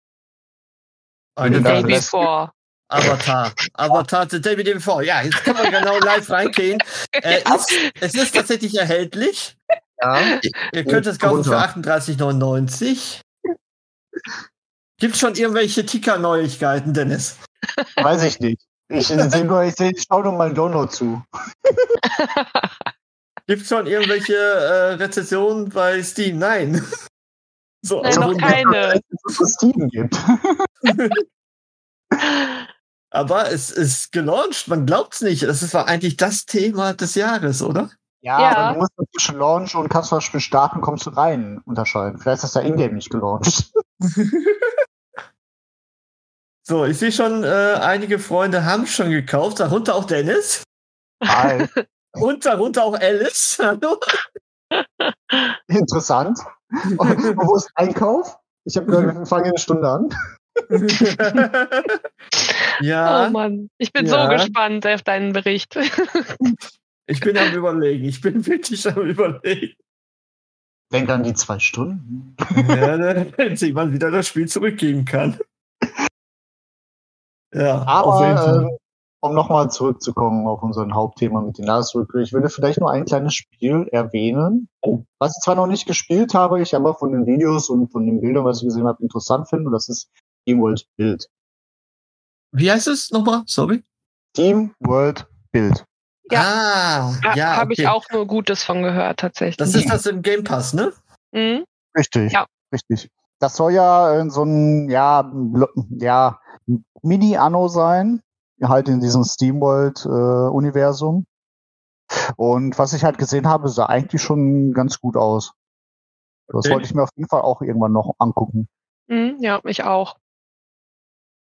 Eine Day Before. Avatar. Avatar The Day Before. Ja, jetzt kann man genau live reingehen. Äh, ist, es ist tatsächlich erhältlich. Ja. Ihr könnt es kaufen für 38,99. Gibt es schon irgendwelche Ticker-Neuigkeiten, Dennis? Weiß ich nicht. Ich sehe nur, ich, seh, ich schau nur mal Download zu. Gibt es schon irgendwelche äh, Rezessionen bei Steam? Nein. So, Nein, noch keine. Es Steam gibt. Aber es ist gelauncht, man glaubt es nicht. Das war eigentlich das Thema des Jahres, oder? Ja, ja. aber du musst zwischen Launch und Beispiel starten, kommst du rein unterscheiden. Vielleicht ist das ja Ingame nicht gelauncht. So, ich sehe schon, äh, einige Freunde haben schon gekauft, darunter auch Dennis. Hi. Und darunter auch Alice. Hallo. Interessant. Und wo ist Einkauf? Ich habe gehört, wir fangen eine Stunde an. ja. Oh Mann, ich bin Ja. so gespannt auf deinen Bericht. Ich bin am überlegen. Ich bin wirklich am überlegen. Denk an die zwei Stunden. ja, wenn sich mal wieder das Spiel zurückgeben kann. Ja, auf jeden Aber Fall. ähm, um nochmal zurückzukommen auf unseren Hauptthema mit den Jahresrückblick, ich würde vielleicht nur ein kleines Spiel erwähnen, Oh. was ich zwar noch nicht gespielt habe, ich aber von den Videos und von den Bildern, was ich gesehen habe, interessant finde, und das ist Team World Build. Wie heißt es nochmal? Sorry. Team World Build. Ah, Ja, ja, Habe okay. ich auch nur Gutes von gehört, tatsächlich. Das ist das im Game Pass, ne? Mhm. Richtig. Ja. Richtig. Das soll ja äh, so ein, ja, ja, Mini-Anno sein, halt in diesem SteamWorld-Universum. Und was ich halt gesehen habe, sah eigentlich schon ganz gut aus. Das Okay. wollte ich mir auf jeden Fall auch irgendwann noch angucken. Mhm, ja, ich auch.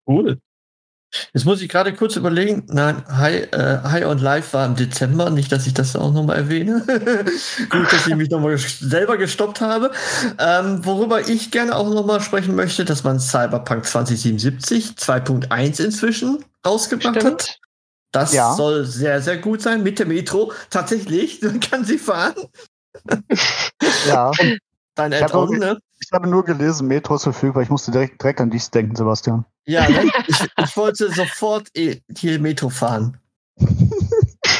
Cool. Jetzt muss ich gerade kurz überlegen. Nein, High, äh, High on Life war im Dezember. Nicht, dass ich das auch nochmal erwähne. Gut, dass ich mich nochmal selber gestoppt habe. Ähm, worüber ich gerne auch nochmal sprechen möchte, dass man Cyberpunk 2077 2.1 inzwischen rausgebracht hat. Stimmt. Das Ja. soll sehr, sehr gut sein mit der Metro. Tatsächlich, man kann sie fahren. Ja, Dein Add-on, ne? Ich habe nur gelesen, Metro ist verfügbar. Ich musste direkt, direkt an dich denken, Sebastian. Ja, ne? ich, ich wollte sofort hier Metro fahren.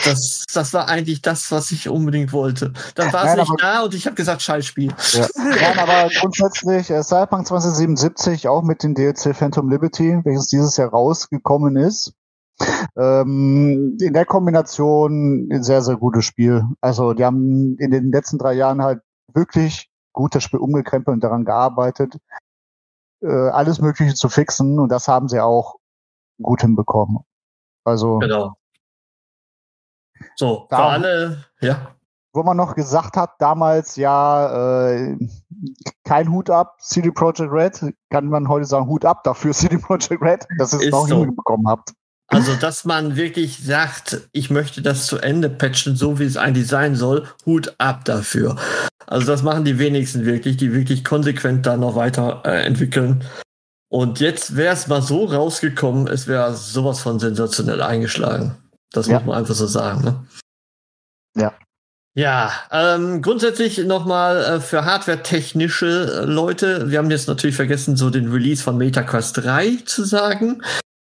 Das, das war eigentlich das, was ich unbedingt wollte. Dann war es nicht aber- da und ich habe gesagt, Scheißspiel. Ja. Nein, aber grundsätzlich äh, Cyberpunk 2077 auch mit dem DLC Phantom Liberty, welches dieses Jahr rausgekommen ist. Ähm, in der Kombination ein sehr, sehr gutes Spiel. Also die haben in den letzten drei Jahren halt wirklich gut das Spiel umgekrempelt und daran gearbeitet, äh, alles Mögliche zu fixen und das haben sie auch gut hinbekommen. Also Genau. So, für Da- alle, ja. wo man noch gesagt hat, damals ja äh, kein Hut ab, CD Projekt Red, kann man heute sagen, Hut ab dafür, CD Projekt Red, dass ihr es noch so. hinbekommen habt. Also, dass man wirklich sagt, ich möchte das zu Ende patchen, so wie es eigentlich sein soll, Hut ab dafür. Also, das machen die wenigsten wirklich, die wirklich konsequent da noch weiter äh, entwickeln. Und jetzt wäre es mal so rausgekommen, es wäre sowas von sensationell eingeschlagen. Das Ja. muss man einfach so sagen. Ne? Ja. Ja, ähm, grundsätzlich nochmal äh, für hardware-technische äh, Leute, wir haben jetzt natürlich vergessen, so den Release von MetaQuest 3 zu sagen.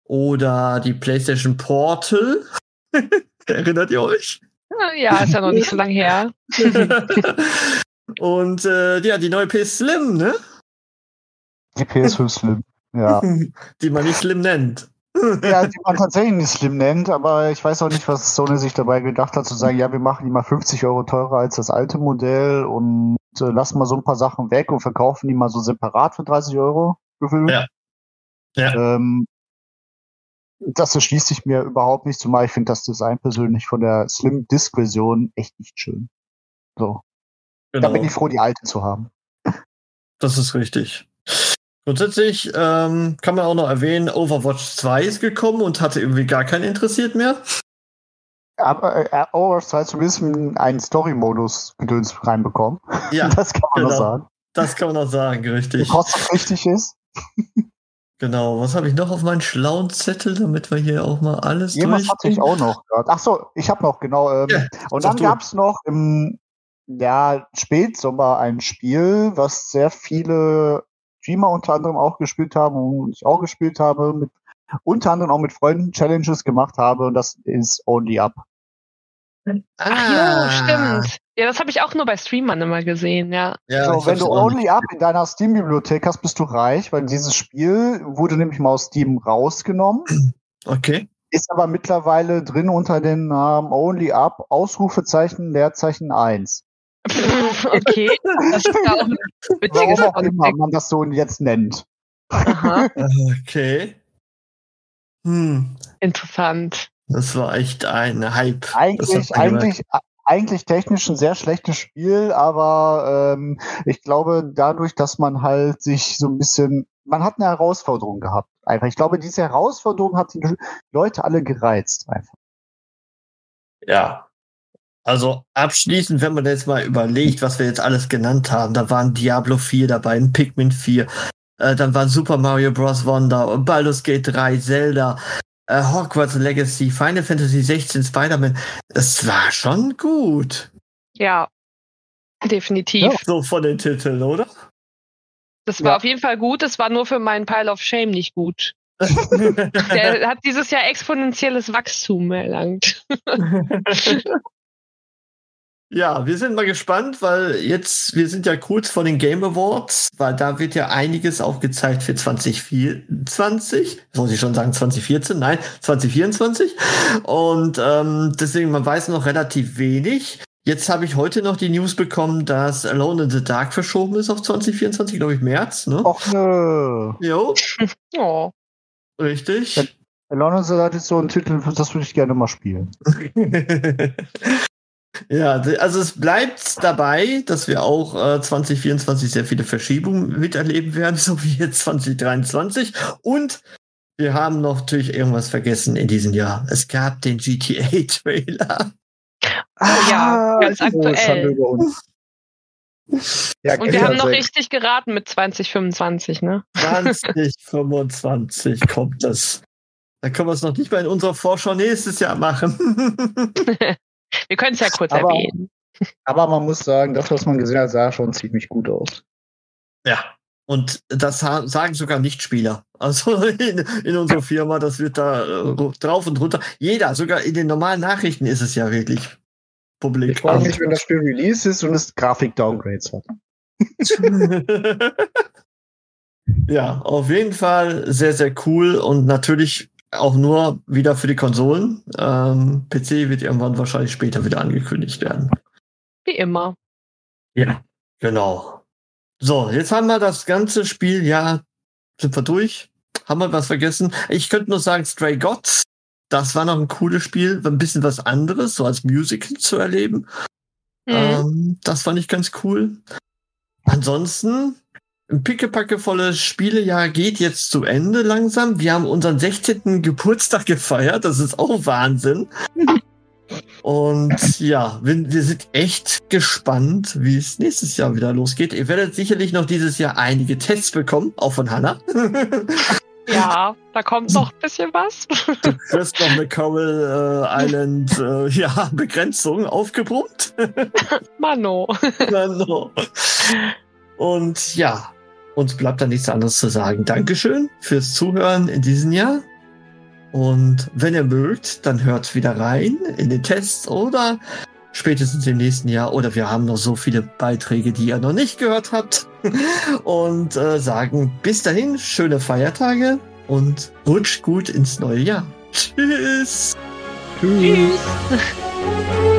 Oder die PlayStation Portal. Erinnert ihr euch? Ja, ist ja noch nicht so lange her. Und äh, ja, die neue PS Slim, ne? Die PS5 Slim. Ja. Die man nicht Slim nennt. ja, die man tatsächlich nicht Slim nennt, aber ich weiß auch nicht, was Sony sich dabei gedacht hat, zu sagen, ja, wir machen die mal 50 Euro teurer als das alte Modell und äh, lassen mal so ein paar Sachen weg und verkaufen die mal so separat für 30 Euro. gefühlt. Ja. Ja. Ähm, das erschließt sich mir überhaupt nicht, zumal ich finde das Design persönlich von der Slim Disc Version echt nicht schön. So. Da bin ich froh, die alte zu haben. Das ist richtig. Grundsätzlich ähm, kann man auch noch erwähnen, Overwatch 2 ist gekommen und hatte irgendwie gar keinen interessiert mehr. Aber äh, Overwatch 2 zumindest einen Story-Modus gedöns reinbekommen. Ja, das kann man genau. noch sagen. das kann man noch sagen, richtig. kostenpflichtig ist. Genau. Was habe ich noch auf meinen schlauen Zettel, damit wir hier auch mal alles Jemals durch. hatte ich auch noch. Ach so, ich habe noch, genau. Ähm, Ja, und dann du. gab's noch im ja, Spätsommer ein Spiel, was sehr viele Streamer unter anderem auch gespielt haben und ich auch gespielt habe, mit, unter anderem auch mit Freunden Challenges gemacht habe und das ist Only Up. Ach ja, stimmt. Ja, das habe ich auch nur bei Streamern immer gesehen, ja. Ja, so, wenn du Only. Up in deiner Steam-Bibliothek hast, bist du reich, weil dieses Spiel wurde nämlich mal aus Steam rausgenommen, Okay. ist aber mittlerweile drin unter dem Namen Only Up, Ausrufezeichen, Leerzeichen 1. okay. Das ist ja auch ein witziges Warum auch immer man das so jetzt nennt. Aha, Okay. Hm. interessant. Das war echt ein Hype. Eigentlich, eigentlich, eigentlich technisch ein sehr schlechtes Spiel, aber ähm, ich glaube, dadurch, dass man halt sich so ein bisschen, man hat eine Herausforderung gehabt. Einfach. Ich glaube, diese Herausforderung hat die Leute alle gereizt. Einfach. Ja. Also abschließend, wenn man jetzt mal überlegt, was wir jetzt alles genannt haben, da waren Diablo 4 dabei, ein Pikmin 4, äh, dann war Super Mario Bros. Wonder, Baldur's Gate 3, Zelda, äh, Hogwarts Legacy, Final Fantasy 16, Spider-Man. Es war schon gut. Ja, definitiv. Ja, so von den Titeln, oder? Das war ja. auf jeden Fall gut, es war nur für meinen Pile of Shame nicht gut. Der hat dieses Jahr exponentielles Wachstum erlangt. Ja, wir sind mal gespannt, weil jetzt, wir sind ja kurz vor den Game Awards, weil da wird ja einiges auch gezeigt für 2024. Soll ich schon sagen 2014? Nein, 2024. Und ähm, deswegen, man weiß noch relativ wenig. Jetzt habe ich heute noch die News bekommen, dass Alone in the Dark verschoben ist auf 2024, glaube ich, März. Ne? Och nö. Jo. oh. Richtig. Alone in the Dark ist so ein Titel, das würde ich gerne mal spielen. Ja, also es bleibt dabei, dass wir auch äh, 2024 sehr viele Verschiebungen miterleben werden, so wie jetzt 2023. Und wir haben noch natürlich irgendwas vergessen in diesem Jahr. Es gab den GTA-Trailer. Oh ja, ah, ganz aktuell. Ja, Und wir haben noch richtig geraten mit 2025, ne? 2025 kommt das. Da können wir es noch nicht mal in unserer Vorschau nächstes Jahr machen. Wir können es ja kurz aber, erwähnen. Aber man muss sagen, das, was man gesehen hat, sah schon ziemlich gut aus. Ja. Und das sagen sogar Nichtspieler. Also in, in unserer Firma, das wird da äh, drauf und runter. Jeder, sogar in den normalen Nachrichten ist es ja wirklich publik. Ich freue mich, wenn das Spiel Release ist und es Grafik-Downgrades hat. ja, auf jeden Fall sehr, sehr cool und natürlich auch nur wieder für die Konsolen. Ähm, PC wird irgendwann wahrscheinlich später wieder angekündigt werden. Wie immer. Ja, genau. So, jetzt haben wir das ganze Spiel, ja, sind wir durch. Haben wir was vergessen? Ich könnte nur sagen, Stray Gods, das war noch ein cooles Spiel, ein bisschen was anderes, so als Musical zu erleben. Mhm. Ähm, das fand ich ganz cool. Ansonsten, ein pickepackevolles Spielejahr geht jetzt zu Ende langsam. Wir haben unseren 16. Geburtstag gefeiert. Das ist auch Wahnsinn. Und ja, wir, wir, sind echt gespannt, wie es nächstes Jahr wieder losgeht. Ihr werdet sicherlich noch dieses Jahr einige Tests bekommen, auch von Hannah. Ja, da kommt noch ein bisschen was. Du wirst noch eine Coral äh, Island äh, ja, Begrenzung aufgebrummt. Mano. Mano. Und ja, uns bleibt da nichts anderes zu sagen. Dankeschön fürs Zuhören in diesem Jahr. Und wenn ihr mögt, dann hört wieder rein in den Tests oder spätestens im nächsten Jahr. Oder wir haben noch so viele Beiträge, die ihr noch nicht gehört habt. Und äh, sagen bis dahin schöne Feiertage und rutscht gut ins neue Jahr. Tschüss. Tschüss.